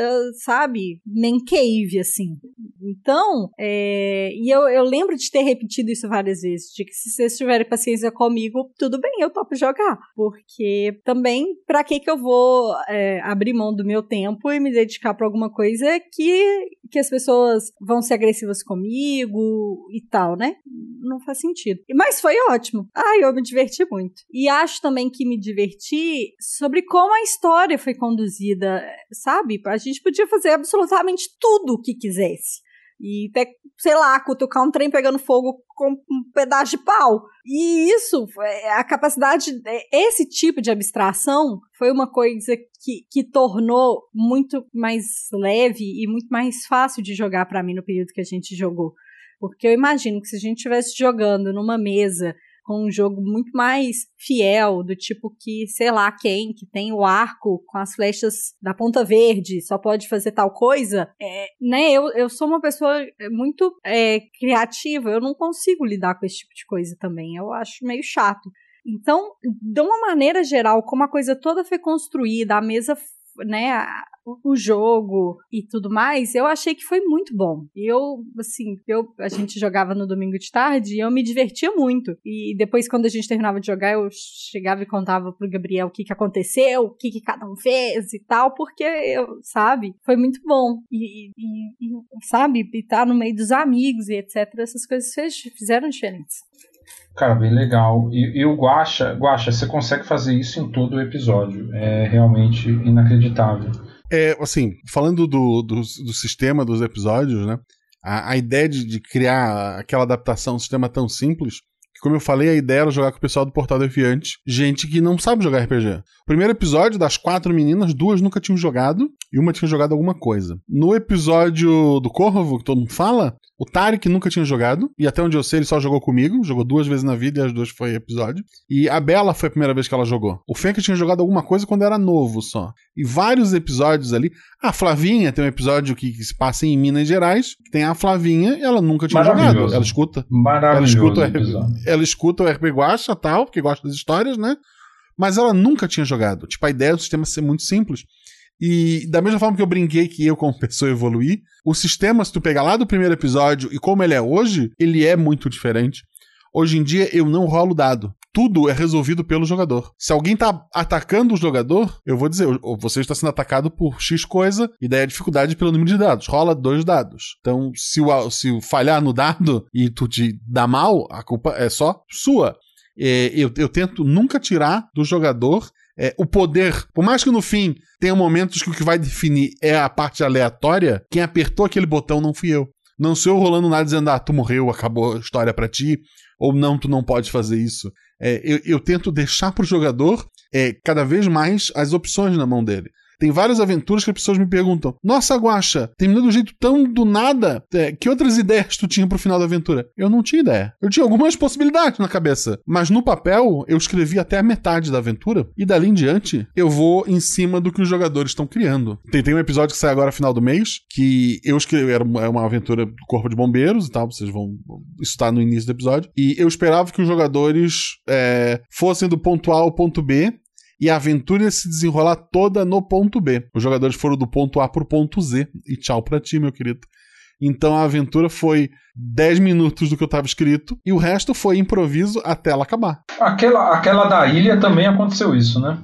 sabe, man cave, assim. Então, é... e eu, eu lembro de ter repetido isso várias vezes, de que se vocês tiverem paciência comigo, tudo bem, eu topo jogar. Porque também, pra que que eu vou é, abrir mão do meu tempo e me dedicar pra alguma coisa que, que as pessoas vão ser agressivas comigo e tal, né? Não faz sentido. Mas foi ótimo. Ai, eu me diverti muito. E acho também que me diverti sobre como a história foi conduzida, sabe? A gente podia fazer absolutamente tudo o que quisesse. E até, sei lá, cutucar um trem pegando fogo com um pedaço de pau. E isso, é, a capacidade, é, esse tipo de abstração foi uma coisa que, que tornou muito mais leve e muito mais fácil de jogar para mim no período que a gente jogou. Porque eu imagino que se a gente estivesse jogando numa mesa com um jogo muito mais fiel, do tipo que, sei lá, quem, que tem o arco com as flechas da ponta verde, só pode fazer tal coisa, é, né? Eu, eu sou uma pessoa muito é, criativa, eu não consigo lidar com esse tipo de coisa também, eu acho meio chato. Então, de uma maneira geral, como a coisa toda foi construída, a mesa né, o jogo e tudo mais, eu achei que foi muito bom. Eu, assim, eu, a gente jogava no domingo de tarde e eu me divertia muito. E depois, quando a gente terminava de jogar, eu chegava e contava pro Gabriel o que, que aconteceu, o que, que cada um fez e tal, porque eu, sabe, foi muito bom. E, e, e sabe, estar tá no meio dos amigos e etc., essas coisas fizeram diferença. Cara, bem legal. E, e o Guacha, Guacha, você consegue fazer isso em todo o episódio. É realmente inacreditável. É, assim, falando do, do, do sistema dos episódios, né? A, a ideia de, de, criar aquela adaptação, um sistema tão simples, como eu falei, a ideia era jogar com o pessoal do Portal Defiante, gente que não sabe jogar RPG. O primeiro episódio, das quatro meninas, duas nunca tinham jogado e uma tinha jogado alguma coisa. No episódio do Corvo, que todo mundo fala, o Tarek nunca tinha jogado, e até onde eu sei, ele só jogou comigo, jogou duas vezes na vida e as duas foi episódio. E a Bela foi a primeira vez que ela jogou. O Fenka tinha jogado alguma coisa quando era novo só. E vários episódios ali. A Flavinha tem um episódio que, que se passa em Minas Gerais, que tem a Flavinha e ela nunca tinha jogado. Ela escuta. Maravilhoso. Ela escuta, ela escuta o RP Guacha tal, porque gosta das histórias, né? Mas ela nunca tinha jogado. Tipo, a ideia do sistema ser muito simples. E da mesma forma que eu brinquei que eu, como *laughs* pessoa, evoluí, o sistema, se tu pegar lá do primeiro episódio e como ele é hoje, ele é muito diferente. Hoje em dia eu não rolo dado. Tudo é resolvido pelo jogador. Se alguém tá atacando o jogador, eu vou dizer, você está sendo atacado por X coisa, e daí a dificuldade pelo número de dados. Rola dois dados. Então, se o, se o falhar no dado e tu te dá mal, a culpa é só sua. É, eu, eu tento nunca tirar do jogador é, o poder, por mais que no fim tenha momentos que o que vai definir é a parte aleatória, quem apertou aquele botão não fui eu. Não sou eu rolando nada dizendo, ah, tu morreu, acabou a história para ti, ou não, tu não pode fazer isso. É, eu, eu, tento deixar pro jogador é, cada vez mais as opções na mão dele. Tem várias aventuras que as pessoas me perguntam: Nossa, Guacha, terminou um jeito tão do nada. É, que outras ideias tu tinha pro final da aventura? Eu não tinha ideia. Eu tinha algumas possibilidades na cabeça. Mas no papel, eu escrevi até a metade da aventura. E dali em diante, eu vou em cima do que os jogadores estão criando. Tem, tem um episódio que sai agora final do mês, que eu escrevi, era é uma aventura do Corpo de Bombeiros e tal, vocês vão. Isso tá no início do episódio. E eu esperava que os jogadores é, fossem do ponto A ao ponto B e a aventura ia se desenrolar toda no ponto B. Os jogadores foram do ponto A pro ponto Z. E tchau pra ti, meu querido. Então a aventura foi 10 minutos do que eu estava escrito e o resto foi improviso até ela acabar. Aquela, aquela da ilha também aconteceu isso, né?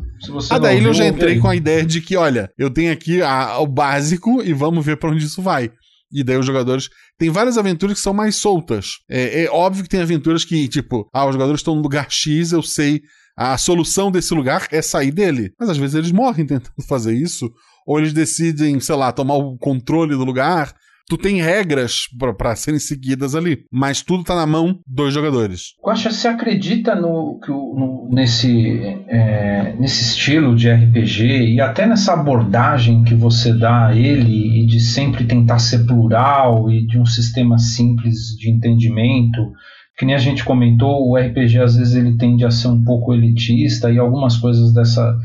a da ilha eu já entrei com a ideia de que, olha, eu tenho aqui a, o básico e vamos ver para onde isso vai. E daí os jogadores. Tem várias aventuras que são mais soltas. É, é óbvio que tem aventuras que, tipo, ah, os jogadores estão no lugar X, eu sei a solução desse lugar é sair dele. Mas às vezes eles morrem tentando *laughs* fazer isso, ou eles decidem, sei lá, tomar o controle do lugar. Tu tem regras para serem seguidas ali, mas tudo tá na mão dos jogadores. Guaxa, você acredita no, no nesse, é, nesse estilo de RPG e até nessa abordagem que você dá a ele e de sempre tentar ser plural e de um sistema simples de entendimento? Que nem a gente comentou, o RPG às vezes ele tende a ser um pouco elitista e algumas coisas dessa,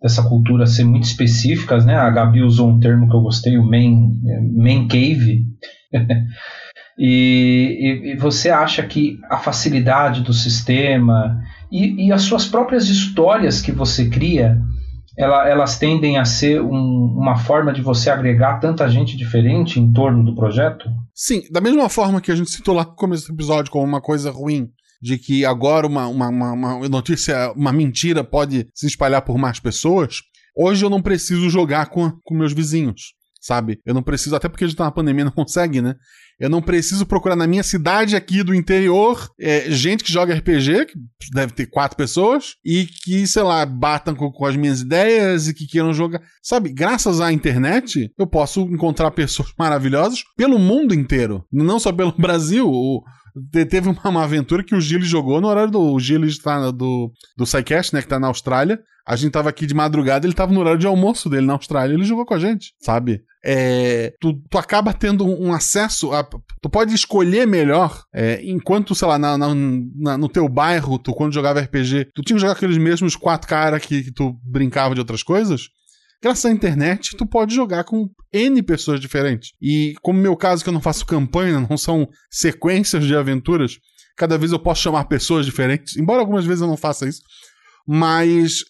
dessa cultura ser muito específicas, né? A Gabi usou um termo que eu gostei, o main, main cave. *laughs* e, e, e, você acha que a facilidade do sistema e, e as suas próprias histórias que você cria ela, elas tendem a ser um, uma forma de você agregar tanta gente diferente em torno do projeto? Sim, da mesma forma que a gente citou lá no começo do episódio como uma coisa ruim, de que agora uma, uma, uma, uma notícia, uma mentira pode se espalhar por mais pessoas, hoje eu não preciso jogar com, com meus vizinhos. Sabe? Eu não preciso, até porque a gente tá na pandemia *laughs* não consegue, né? Eu não preciso procurar na minha cidade aqui do interior é, gente que joga RPG, que deve ter quatro pessoas, e que, sei lá, batam com, com, as minhas ideias e que queiram jogar. Sabe, graças à internet, eu posso encontrar pessoas *laughs* maravilhosas pelo mundo inteiro. Não só pelo *laughs* Brasil. O, teve uma, uma, aventura que o Gilles jogou no horário do. O Gilles tá do, do SciCast, né? Que tá na Austrália. A gente tava aqui de madrugada, ele tava no horário de almoço dele na Austrália. Ele jogou com a gente, sabe? É, tu, tu acaba tendo um acesso a. Tu pode escolher melhor é, enquanto, sei lá, na, na, no teu bairro, tu quando jogava RPG, tu tinha que jogar aqueles mesmos quatro caras que, que tu brincava de outras coisas. Graças à internet, tu pode jogar com N pessoas diferentes. E como meu caso, que eu não faço campanha, não são sequências de aventuras, cada vez eu posso chamar pessoas diferentes, embora algumas vezes eu não faça isso. Mas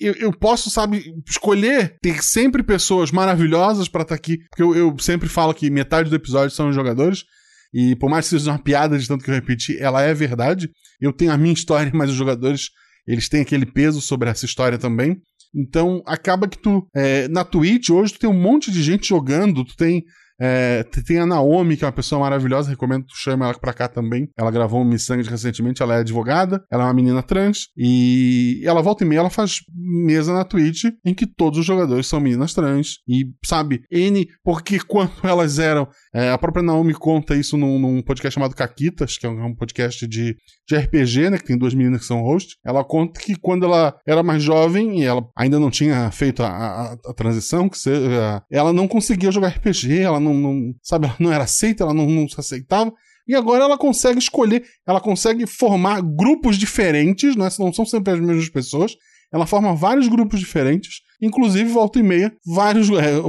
eu, eu, posso, sabe, escolher ter sempre pessoas maravilhosas para estar tá aqui. Porque eu, eu sempre falo que metade do episódio são os jogadores. E por mais que seja uma piada de tanto que eu repeti, ela é verdade. Eu tenho a minha história, *laughs* mas os jogadores, eles têm aquele peso sobre essa história também. Então, acaba que tu. É, na Twitch, hoje, tu tem um monte de gente jogando, tu tem. É, tem a Naomi, que é uma pessoa maravilhosa, recomendo que tu chame ela pra cá também. Ela gravou um Missangas recentemente, ela é advogada, ela é uma menina trans, e ela volta e meia, ela faz mesa na Twitch em que todos os jogadores são meninas trans. E, sabe, N, porque quando *laughs* elas eram. É, a própria Naomi conta isso num, num, podcast chamado Caquitas, que é um, um podcast de, de RPG, né? Que tem duas meninas que são hosts. Ela conta que quando ela era mais jovem e ela ainda não tinha feito a, a, a transição, que seja, ela não conseguia jogar RPG, ela não, não sabe, ela não era aceita, ela não, não se aceitava. E agora ela consegue escolher, ela consegue formar grupos diferentes, né? não são sempre as mesmas pessoas. Ela forma vários grupos diferentes, inclusive, volta e meia, vários é,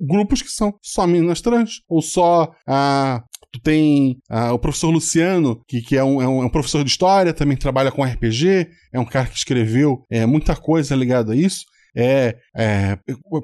grupos que são só meninas trans, ou só ah, Tu tem ah, o professor Luciano, que, que é, um, é, um, é, um, professor de história, também trabalha com RPG, é um cara que escreveu é, muita coisa ligada a isso. É, é,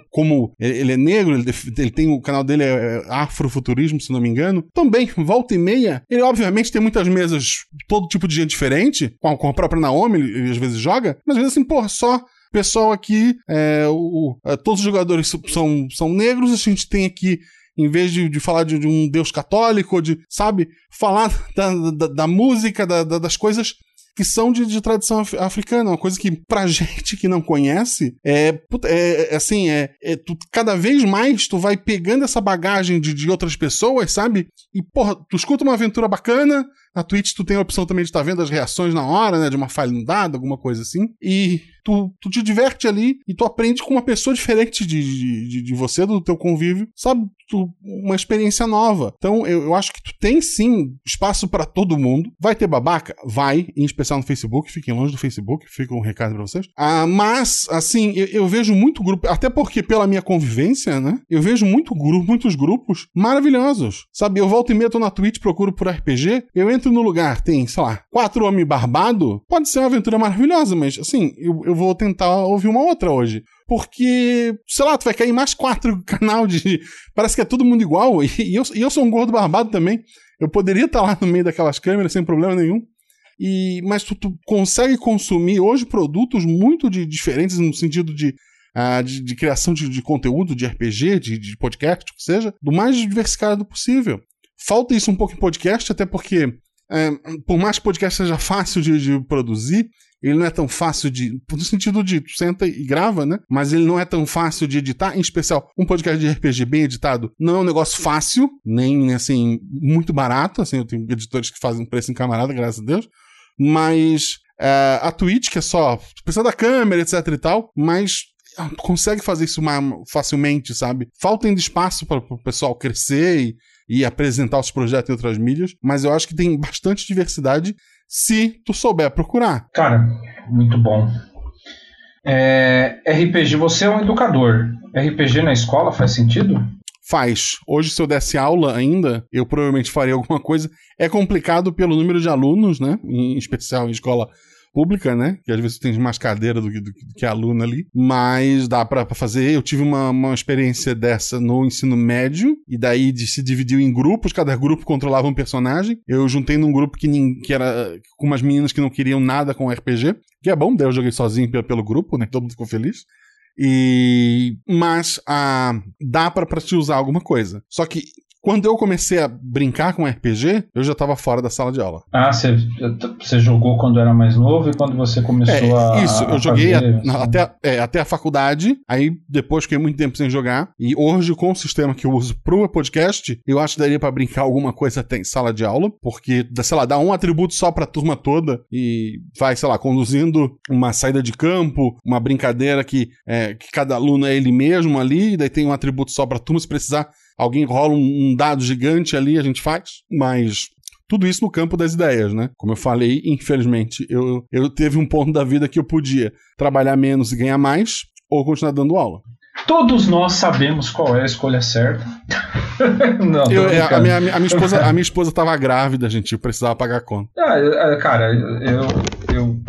como ele é negro, ele, ele, tem o canal dele é, é Afrofuturismo, se não me engano. Também, volta e meia, ele obviamente tem muitas mesas, todo tipo de gente diferente, com a, com a própria Naomi, ele, ele, às vezes joga, mas às vezes assim, porra, só pessoal aqui, é, o, é, todos os jogadores são, são negros, a gente tem aqui em vez de, de falar de, de, um Deus católico, de, sabe, falar da, da, da música, da, das coisas que são de, de, tradição africana, uma coisa que pra *laughs* gente que não conhece é, é, é assim, é, é tu, cada vez mais tu vai pegando essa bagagem de, de outras pessoas, sabe? E porra, tu escuta uma aventura bacana, na Twitch tu tem a opção também de estar tá vendo as reações na hora, né, de uma falha dada, alguma coisa assim, e tu, tu te diverte ali e tu aprende com uma pessoa *laughs* diferente de, de, de você, do teu convívio, sabe? Tu, uma experiência nova. Então eu, eu acho que tu tem sim espaço para todo mundo. Vai ter babaca? Vai, em especial no Facebook, fiquem longe do Facebook, fica um recado pra vocês. Ah, mas, assim, eu, eu vejo muito grupo, até porque pela minha convivência, né? Eu vejo muito grupo, muitos grupos maravilhosos. Sabe, eu volto e meia, tô na Twitch, procuro por RPG, eu entro no lugar, tem, sei lá, quatro homens barbados, pode ser uma aventura maravilhosa, mas assim, eu, eu vou tentar ouvir uma outra hoje. Porque, sei lá, tu vai cair mais quatro *laughs* canal de. Parece que é todo mundo igual. E eu, e eu sou um gordo barbado também. Eu poderia estar lá no meio daquelas câmeras sem problema nenhum. E, mas tu, tu consegue consumir hoje produtos muito de, diferentes no sentido de, uh, de, de, criação de, de, conteúdo, de RPG, de, de podcast, o que seja, do mais diversificado possível. Falta isso um pouco em podcast, até porque, é, por mais que podcast seja fácil de, de produzir, ele não é tão fácil de. No sentido de senta e grava, né? Mas ele não é tão fácil de editar. Em especial, um podcast de RPG bem editado não é um negócio fácil, nem assim, muito barato. Assim, eu tenho editores que fazem preço em camarada, graças a Deus. Mas é, a Twitch, que é só. Precisa da câmera, etc e tal, mas ah, consegue fazer isso mais facilmente, sabe? Falta ainda espaço para o pessoal crescer e, e apresentar os projetos em outras mídias, mas eu acho que tem bastante diversidade se tu souber procurar. Cara, muito bom. É, RPG, você é um educador. RPG na escola faz sentido? Faz. Hoje, se eu desse aula ainda, eu provavelmente faria alguma coisa. É complicado pelo número de alunos, né? Em especial em escola pública, né? Que às vezes tem mais cadeira do, do, do que aluno ali. Mas dá para fazer. Eu tive uma, uma experiência dessa no ensino médio. E daí de, se dividiu em grupos. Cada grupo controlava um personagem. Eu juntei num grupo que, que era com umas meninas que não queriam nada com RPG. Que é bom, daí eu joguei sozinho pelo, pelo grupo, né? Todo mundo ficou feliz. E mas ah, dá para te usar alguma coisa. Só que quando eu comecei a brincar com RPG, eu já estava fora da sala de aula. Ah, você jogou quando era mais novo e quando você começou é, a. Isso, eu joguei fazer, a, assim. até, é, até a faculdade, aí depois fiquei muito tempo sem jogar. E hoje, com o sistema que eu uso pro podcast, eu acho que daria para brincar alguma coisa até em sala de aula, porque, sei lá, dá um atributo só pra turma toda e vai, sei lá, conduzindo uma saída de campo, uma brincadeira que, é, que cada aluno é ele mesmo ali, e daí tem um atributo só pra turma se precisar alguém rola um, um dado gigante ali, a gente faz, mas tudo isso no campo das ideias, né? Como eu falei, infelizmente, eu, eu teve um ponto da vida que eu podia trabalhar menos e ganhar mais, ou continuar dando aula. Todos nós sabemos qual é a escolha certa. *laughs* Não, eu, é, a, minha, a, minha esposa, a minha *laughs* esposa tava grávida, gente, eu precisava pagar a conta. Ah, cara, eu, eu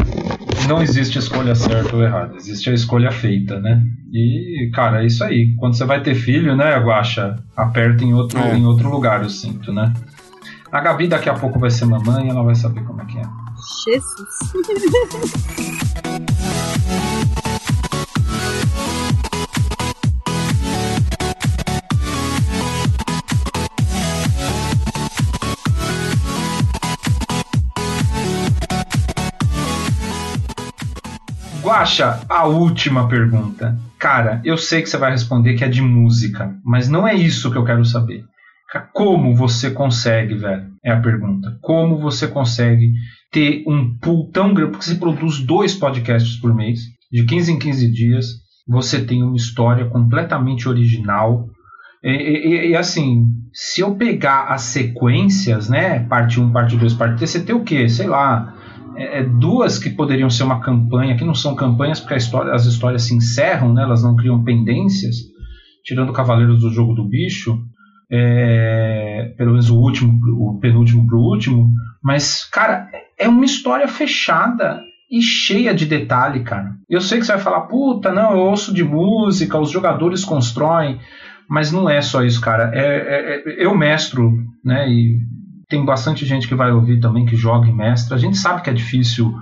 não existe escolha certa ou errada, existe a escolha feita, né? E, cara, é isso aí. Quando você vai ter filho, né, Guaxa, aperta em outro, é. em outro lugar o cinto, né? A Gabi daqui a pouco vai ser mamãe, ela vai saber como é que é. Jesus. *laughs* Guaxa, a última pergunta. Cara, eu sei que você vai responder que é de música, mas não é isso que eu quero saber. Como você consegue, velho? É a pergunta. Como você consegue ter um pool tão grande? Porque você produz dois podcasts por mês, de 15 em 15 dias. Você tem uma história completamente original. E, e, e assim, se eu pegar as sequências, né? Parte 1, parte 2, parte 3, você tem o quê? Sei lá, é, é, duas que poderiam ser uma campanha, que não são campanhas porque história, as histórias se encerram, né, elas não criam pendências, tirando Cavaleiros do Jogo do Bicho, é, pelo menos o último, o penúltimo para o último, mas, cara, é uma história fechada e cheia de detalhe, cara. Eu sei que você vai falar, puta, não, eu ouço de música, os jogadores constroem, mas não é só isso, cara. É, é, é eu mestro, né, e tem bastante gente que vai ouvir também que joga e mestra. A gente sabe que é difícil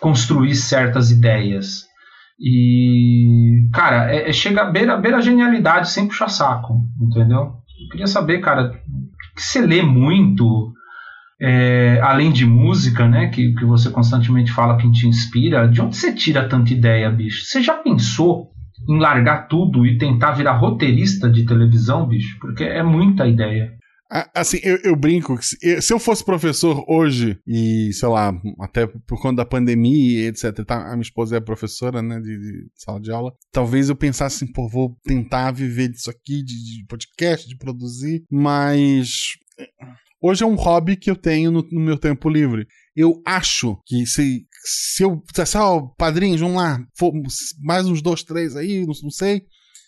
construir certas ideias. E, cara, é, é chega a beira, beira a genialidade sem puxar saco, entendeu? Eu queria saber, cara, que você lê muito, é, além de música, né, que, que você constantemente fala que te inspira, de onde você tira tanta ideia, bicho? Você já pensou em largar tudo e tentar virar roteirista de televisão, bicho? Porque é muita ideia. Assim, eu, eu brinco que se, se, eu fosse professor hoje, e sei lá, até por conta da pandemia etc, tá, a minha esposa é professora, né, de, de, sala de aula, talvez eu pensasse assim, pô, vou tentar viver disso aqui, de, de podcast, de produzir, mas hoje é um hobby que eu tenho no, no meu tempo livre. Eu acho que se, se eu. Se, ó, padrinhos, vamos lá, mais uns dois, três aí, não, não sei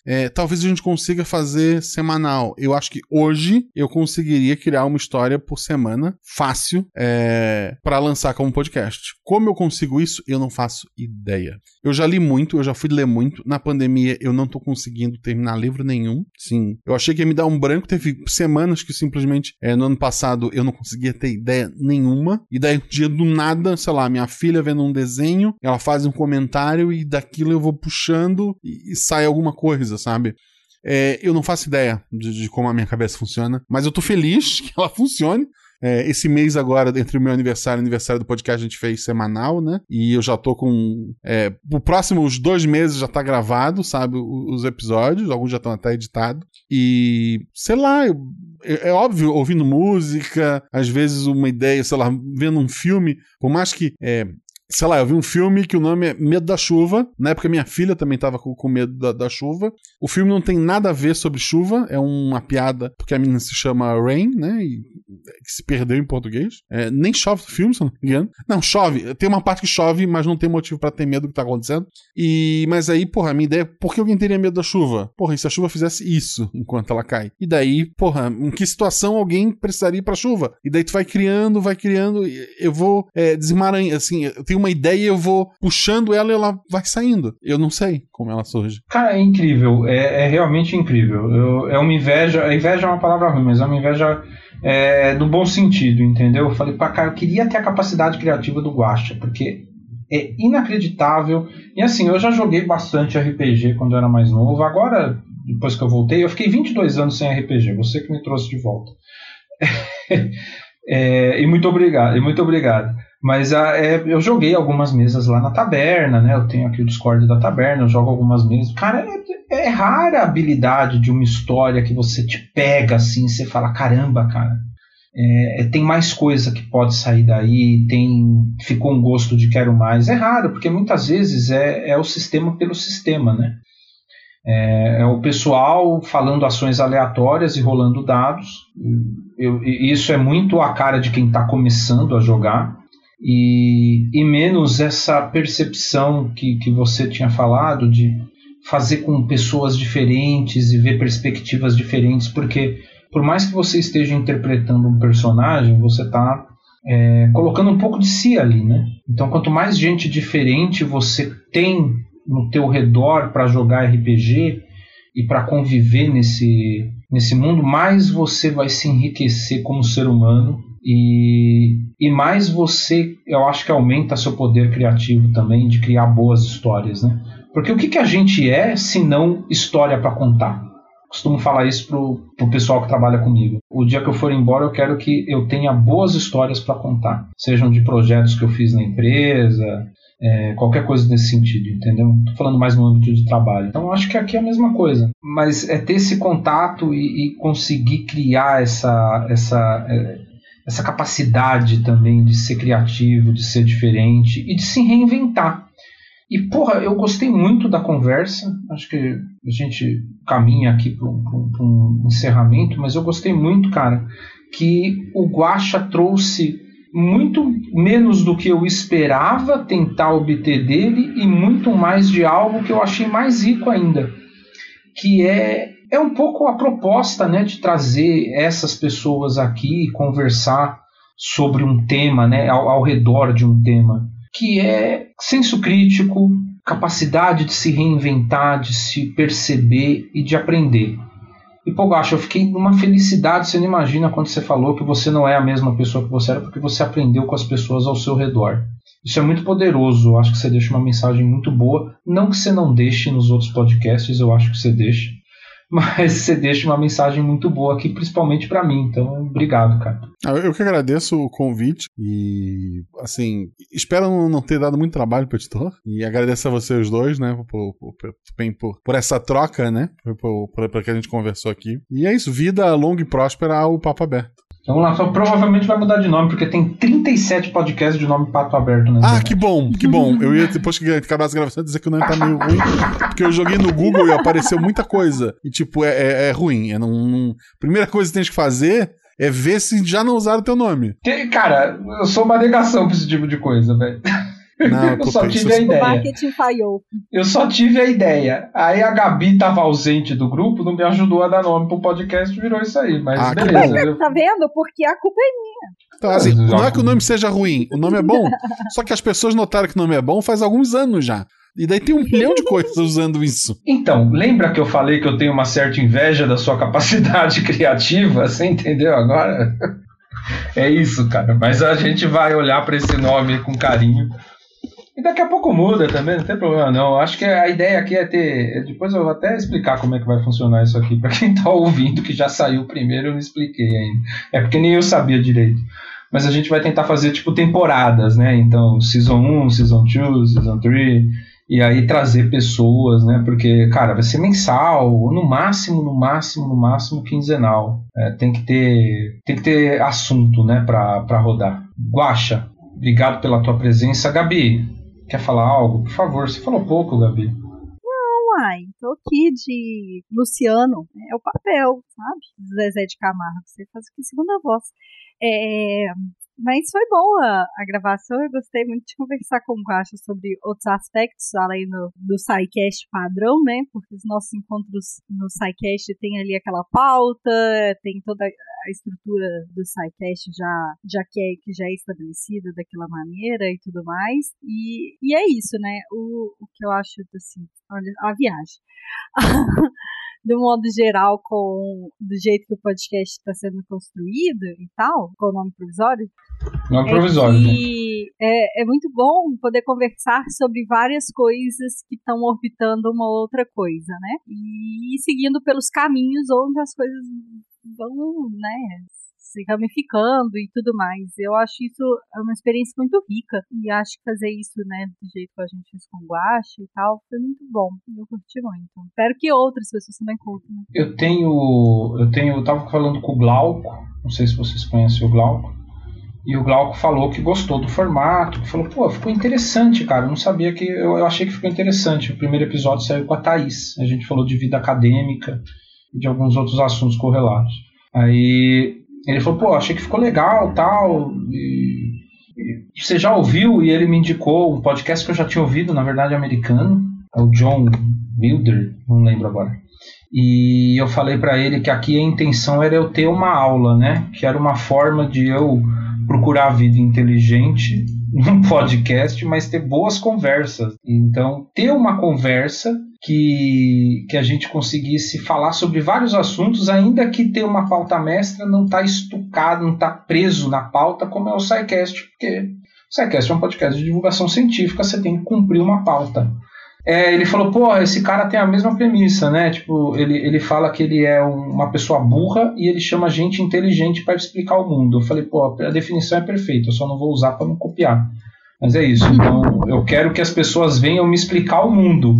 é, talvez a gente consiga fazer semanal. Eu acho que hoje eu conseguiria criar uma história por semana, fácil, é, para lançar como podcast. Como eu consigo isso? Eu não faço ideia. Eu já li muito, eu já fui ler muito. Na pandemia eu não tô conseguindo terminar livro nenhum. Sim, eu achei que ia me dar um branco. Teve semanas que simplesmente é, no ano passado eu não conseguia ter ideia nenhuma. E daí um dia do nada, sei lá, minha filha vendo um desenho, ela faz um comentário e daquilo eu vou puxando e, e sai alguma coisa sabe? É, eu não faço ideia de, de, como a minha cabeça funciona, mas eu tô feliz *laughs* que ela funcione. É, esse mês agora, entre o meu aniversário e o aniversário do podcast, a gente fez semanal, né? E eu já tô com. É, o próximo, os dois meses já tá gravado, sabe? Os, os episódios, alguns já estão até editados. E, sei lá, eu, é, é, óbvio, ouvindo música, às vezes uma ideia, sei lá, vendo um filme, por mais que é, sei lá, eu vi um filme que o nome é Medo da Chuva. Na época minha filha também tava com, com medo da, da, chuva. O filme não tem nada a ver sobre chuva, é uma piada, porque a menina se chama Rain, né? E, que se perdeu em português. É, nem chove no filme, se não me engano. Não, chove. Tem uma parte que chove, mas não tem motivo para ter medo do que tá acontecendo. E, mas aí, porra, a minha ideia é por que alguém teria medo da chuva? Porra, e se a chuva fizesse isso *laughs* enquanto ela cai? E daí, porra, em que situação alguém precisaria ir pra chuva? E daí tu vai criando, vai criando. Eu vou é, assim, eu tenho uma ideia e eu vou puxando ela e ela vai saindo. Eu não sei como ela surge. Cara, é incrível. É, é realmente incrível. Eu, é uma inveja. Inveja é uma palavra ruim, mas é uma inveja é, do bom sentido, entendeu? Eu falei, pra cara, eu queria ter a capacidade criativa do Guacha, porque é inacreditável. E assim, eu já joguei bastante RPG quando eu era mais novo. Agora, depois que eu voltei, eu fiquei 22 anos sem RPG. Você que me trouxe de volta. *laughs* é, e muito obrigado, e muito obrigado. Mas a, é, eu joguei algumas mesas lá na taberna, né? Eu tenho aqui o Discord da taberna, eu jogo algumas mesas. Cara, é, é rara a habilidade de uma história que você te pega assim, você fala, caramba, cara. É, é, tem mais coisa que pode sair daí, tem ficou um gosto de quero mais. É raro, porque muitas vezes é, é o sistema pelo sistema, né? É, é, o pessoal falando ações aleatórias e rolando dados. Eu, isso é muito a cara de quem está começando a jogar e, e menos essa percepção que, que você tinha falado de fazer com pessoas diferentes e ver perspectivas diferentes, porque por mais que você esteja interpretando um personagem, você está é, colocando um pouco de si ali, né? Então, quanto mais gente diferente você tem no teu redor para jogar RPG e para conviver nesse, nesse mundo, mais você vai se enriquecer como ser humano e, e mais você, eu acho que aumenta seu poder criativo também de criar boas histórias, né? Porque o que, que a gente é se não história para contar? Costumo falar isso pro, pro pessoal que trabalha comigo. O dia que eu for embora, eu quero que eu tenha boas histórias para contar. Sejam de projetos que eu fiz na empresa, é, qualquer coisa nesse sentido, entendeu? Tô falando mais no âmbito de trabalho. Então acho que aqui é a mesma coisa. Mas é ter esse contato e, e conseguir criar essa, essa, é, essa capacidade também de ser criativo, de ser diferente e de se reinventar. E, porra, eu gostei muito da conversa. Acho que a gente caminha aqui para um, um, encerramento, mas eu gostei muito, cara, que o Guacha trouxe muito menos do que eu esperava tentar obter dele e muito mais de algo que eu achei mais rico ainda, que é é um pouco a proposta, né, de trazer essas pessoas aqui e conversar sobre um tema, né, ao, ao redor de um tema que é senso crítico, capacidade de se reinventar, de se perceber e de aprender. E, pô, Gacho, eu fiquei numa felicidade, você não imagina quando você falou que você não é a mesma pessoa que você era, porque você aprendeu com as pessoas ao seu redor. Isso é muito poderoso, eu acho que você deixa uma mensagem muito boa. Não que você não deixe nos outros podcasts, eu acho que você deixa mas você deixa uma mensagem muito boa aqui, principalmente para mim. Então, obrigado, cara. Ah, eu que agradeço o convite e, assim, espero não ter dado muito trabalho pro editor e agradeço a vocês dois, né, por, por, por, por essa troca, né, por, por, por que a gente conversou aqui. E é isso, vida longa e próspera ao Papo Aberto. Vamos lá, só provavelmente vai mudar de nome, porque tem 37 podcasts de nome Pato Aberto, né? Ah, que bom, que bom. Eu ia, depois que acabar as gravações, dizer que o nome tá meio ruim, porque eu joguei no Google e apareceu muita coisa. E, tipo, é, é, é ruim. É não, não... Primeira coisa que tem que fazer é ver se já não usaram o teu nome. Cara, eu sou uma negação pra esse tipo de coisa, velho. Não, eu só tive a ideia. O marketing falhou. Eu só tive a ideia. Aí a Gabi tava ausente do grupo, não me ajudou a dar nome pro podcast, virou isso aí. Mas ah, beleza. Mas, tá vendo? Porque a culpa é minha. Então, assim, não é que o nome seja ruim, o nome é bom. *laughs* só que as pessoas notaram que o nome é bom faz alguns anos já. E daí tem um milhão de coisas usando isso. Então, lembra que eu falei que eu tenho uma certa inveja da sua capacidade *laughs* criativa? Você entendeu agora? *laughs* É isso, cara. Mas a gente vai olhar para esse nome com carinho e daqui a pouco muda também, não tem problema não. Acho que a ideia aqui é ter. Depois eu vou até explicar como é que vai funcionar isso aqui. Para quem *laughs* tá ouvindo, que já saiu primeiro, eu não expliquei ainda. É porque nem eu sabia direito. Mas a gente vai tentar fazer tipo temporadas, né? Então, Season 1, Season 2, Season 3. E aí trazer pessoas, né? Porque, cara, vai ser mensal, ou no máximo, no máximo, no máximo quinzenal. É, tem que ter tem que ter assunto, né, para rodar. Guacha, obrigado pela tua presença. Gabi, Quer falar algo? Por favor, você falou pouco, Gabi. Não, ai, tô aqui de Luciano, é o papel, sabe? Zezé de Camargo, você faz aqui segunda voz. É, mas foi boa a gravação, eu gostei muito de conversar com o Guacha sobre outros aspectos, além do, do SciCast padrão, né? Porque os nossos encontros no SciCast tem ali aquela pauta, tem toda a estrutura do SciCast já, já que, é, que já é estabelecida daquela maneira e tudo mais. E, e é isso, né? O, o que eu acho, assim, olha, a viagem. *laughs* do modo geral, com do jeito que o podcast está sendo construído e tal, com o nome provisório. Nome é provisório. Que, que é, é muito bom poder conversar sobre várias coisas que estão orbitando uma outra coisa, né? E seguindo pelos caminhos onde as coisas vão, né, se ramificando e tudo mais. Eu acho isso uma experiência muito rica e acho que fazer isso, né, do jeito que a gente fez com Guache e tal, foi muito bom. Eu curti muito. Espero que outras pessoas também curtam. Né? Eu tenho, eu tenho, eu tava falando com o Glauco, não sei se vocês conhecem o Glauco. E o Glauco falou que gostou do formato, falou, pô, ficou interessante, cara. Eu não sabia que. Eu, eu achei que ficou interessante. O primeiro episódio saiu com a Thaís. A gente falou de vida acadêmica e de alguns outros assuntos correlatos. Aí ele falou, pô, achei que ficou legal tal. E, e, você já ouviu? E ele me indicou um podcast que eu já tinha ouvido, na verdade, americano. É o John Wilder, não lembro agora. E eu falei para ele que aqui a intenção era eu ter uma aula, né? Que era uma forma de eu procurar a vida inteligente *laughs* num podcast, mas ter boas conversas. Então, ter uma conversa que, que a gente conseguisse falar sobre vários assuntos, ainda que ter uma pauta mestra não está estucado, não está preso na pauta, como é o SciCast, porque o SciCast é um podcast de divulgação científica, você tem que cumprir uma pauta. É, ele falou, pô, esse cara tem a mesma premissa, né? Tipo, ele, ele fala que ele é um, uma pessoa burra e ele chama gente inteligente para explicar o mundo. Eu falei, pô, a definição é perfeita, eu só não vou usar para não copiar. Mas é isso. Então, eu quero que as pessoas venham me explicar o mundo.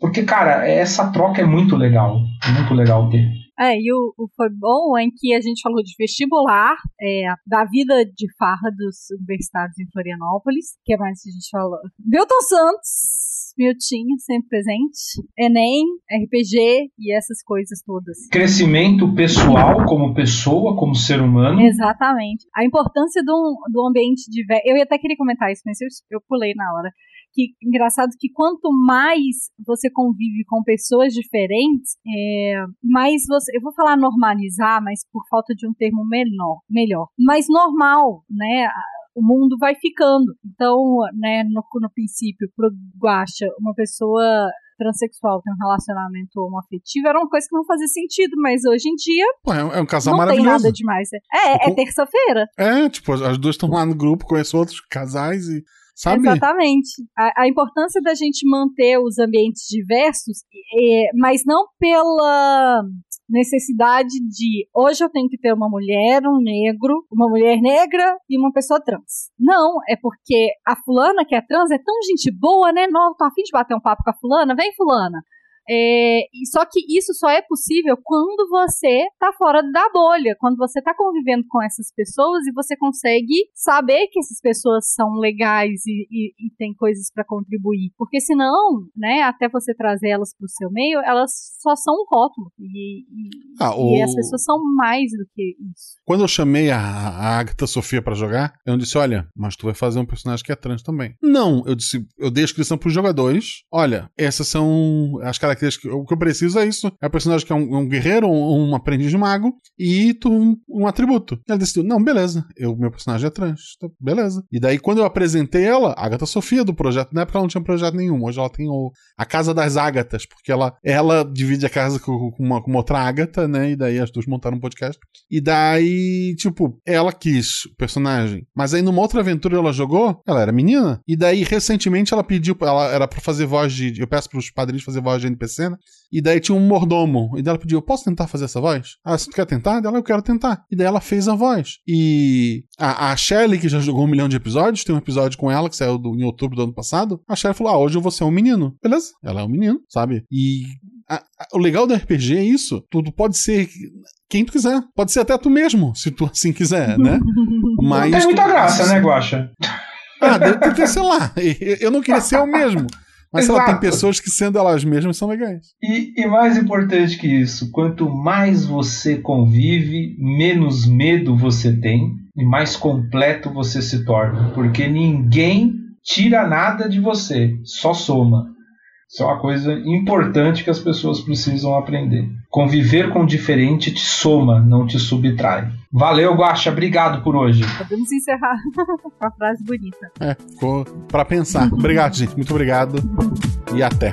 Porque, cara, essa troca é muito legal. Muito legal ter. É, e o, o foi bom em que a gente falou de vestibular, é, da vida de farra dos universitários em Florianópolis. Que mais que a gente falou? Milton Santos, Miltinho, sempre presente. Enem, RPG e essas coisas todas. Crescimento pessoal como pessoa, como ser humano. Exatamente. A importância do, do ambiente diverso. Eu ia até querer comentar isso, mas eu, eu pulei na hora que engraçado que quanto mais você convive com pessoas diferentes, é, mais você, eu vou falar normalizar, mas por falta de um termo menor, melhor, mais normal, né? O mundo vai ficando. Então, né, no, no princípio, pro Guacha, uma pessoa transexual tem um relacionamento homoafetivo era uma coisa que não fazia sentido, mas hoje em dia. Pô, é um casal não maravilhoso. Não tem nada demais. É, é terça-feira. É, tipo, as duas estão lá no grupo, conheço outros casais e Sabe? Exatamente. A, a, importância da gente manter os ambientes diversos, é, mas não pela necessidade de hoje eu tenho que ter uma mulher, um negro, uma mulher negra e uma pessoa trans. Não, é porque a fulana que é trans é tão gente boa, né? Não, tô afim de bater um papo com a fulana, vem fulana. É, só que isso só é possível quando você tá fora da bolha, quando você tá convivendo com essas pessoas e você consegue saber que essas pessoas são legais e, e, e tem coisas para contribuir. Porque senão, né, até você trazer elas pro seu meio, elas só são um rótulo. E, e, ah, o... as pessoas são mais do que isso. Quando eu chamei a, a Agatha Sofia para jogar, eu disse: Olha, mas tu vai fazer um personagem que é trans também. Não, eu disse, eu dei a inscrição pros jogadores. Olha, essas são as características característica. O que eu preciso é isso. É o personagem que é um, um guerreiro, um, um, aprendiz de mago, e tu, um, um atributo. Ela decidiu, não, beleza, eu, meu personagem é trans. Então, beleza. E daí, quando eu apresentei ela, Agatha Sofia do projeto, na época ela não tinha projeto nenhum. Hoje ela tem o, a Casa das Ágatas, porque ela, ela divide a casa com, com, uma, com uma outra Ágata, né? E daí as duas montaram um podcast. E daí, tipo, ela quis o personagem. Mas aí numa outra aventura ela jogou, ela era menina. E daí, recentemente, ela pediu, ela era pra fazer voz de. Eu peço pros padrinhos fazer voz de NPC E daí tinha um mordomo. E daí ela pediu: Posso tentar fazer essa voz? Ah, você quer tentar? Ela, eu quero tentar. E daí ela fez a voz. E a, a Shelley, que já jogou um milhão de episódios, tem um episódio com ela que saiu do, em outubro do ano passado. A Shelley falou: Ah, hoje eu vou ser um menino. Beleza? Ela é um menino, sabe? E a, a, o legal do RPG é isso. Tudo pode ser quem tu quiser. Pode ser até tu mesmo, se tu assim quiser, né? Mas. *laughs* Não tem muita graça, né, Guacha? Ah, deve ter, sei lá. *laughs* Eu não queria ser o mesmo. Mas Exato. ela tem pessoas que, sendo elas mesmas, são legais. E, e, mais importante que isso, quanto mais você convive, menos medo você tem e mais completo você se torna. Porque ninguém tira nada de você, só soma. Isso é uma coisa importante que as pessoas precisam aprender. Conviver com o diferente te soma, não te subtrai. Valeu, Guaxa. Obrigado por hoje. Podemos encerrar *laughs* com a frase bonita. É, ficou pra pensar. obrigado, gente. Muito obrigado. E até.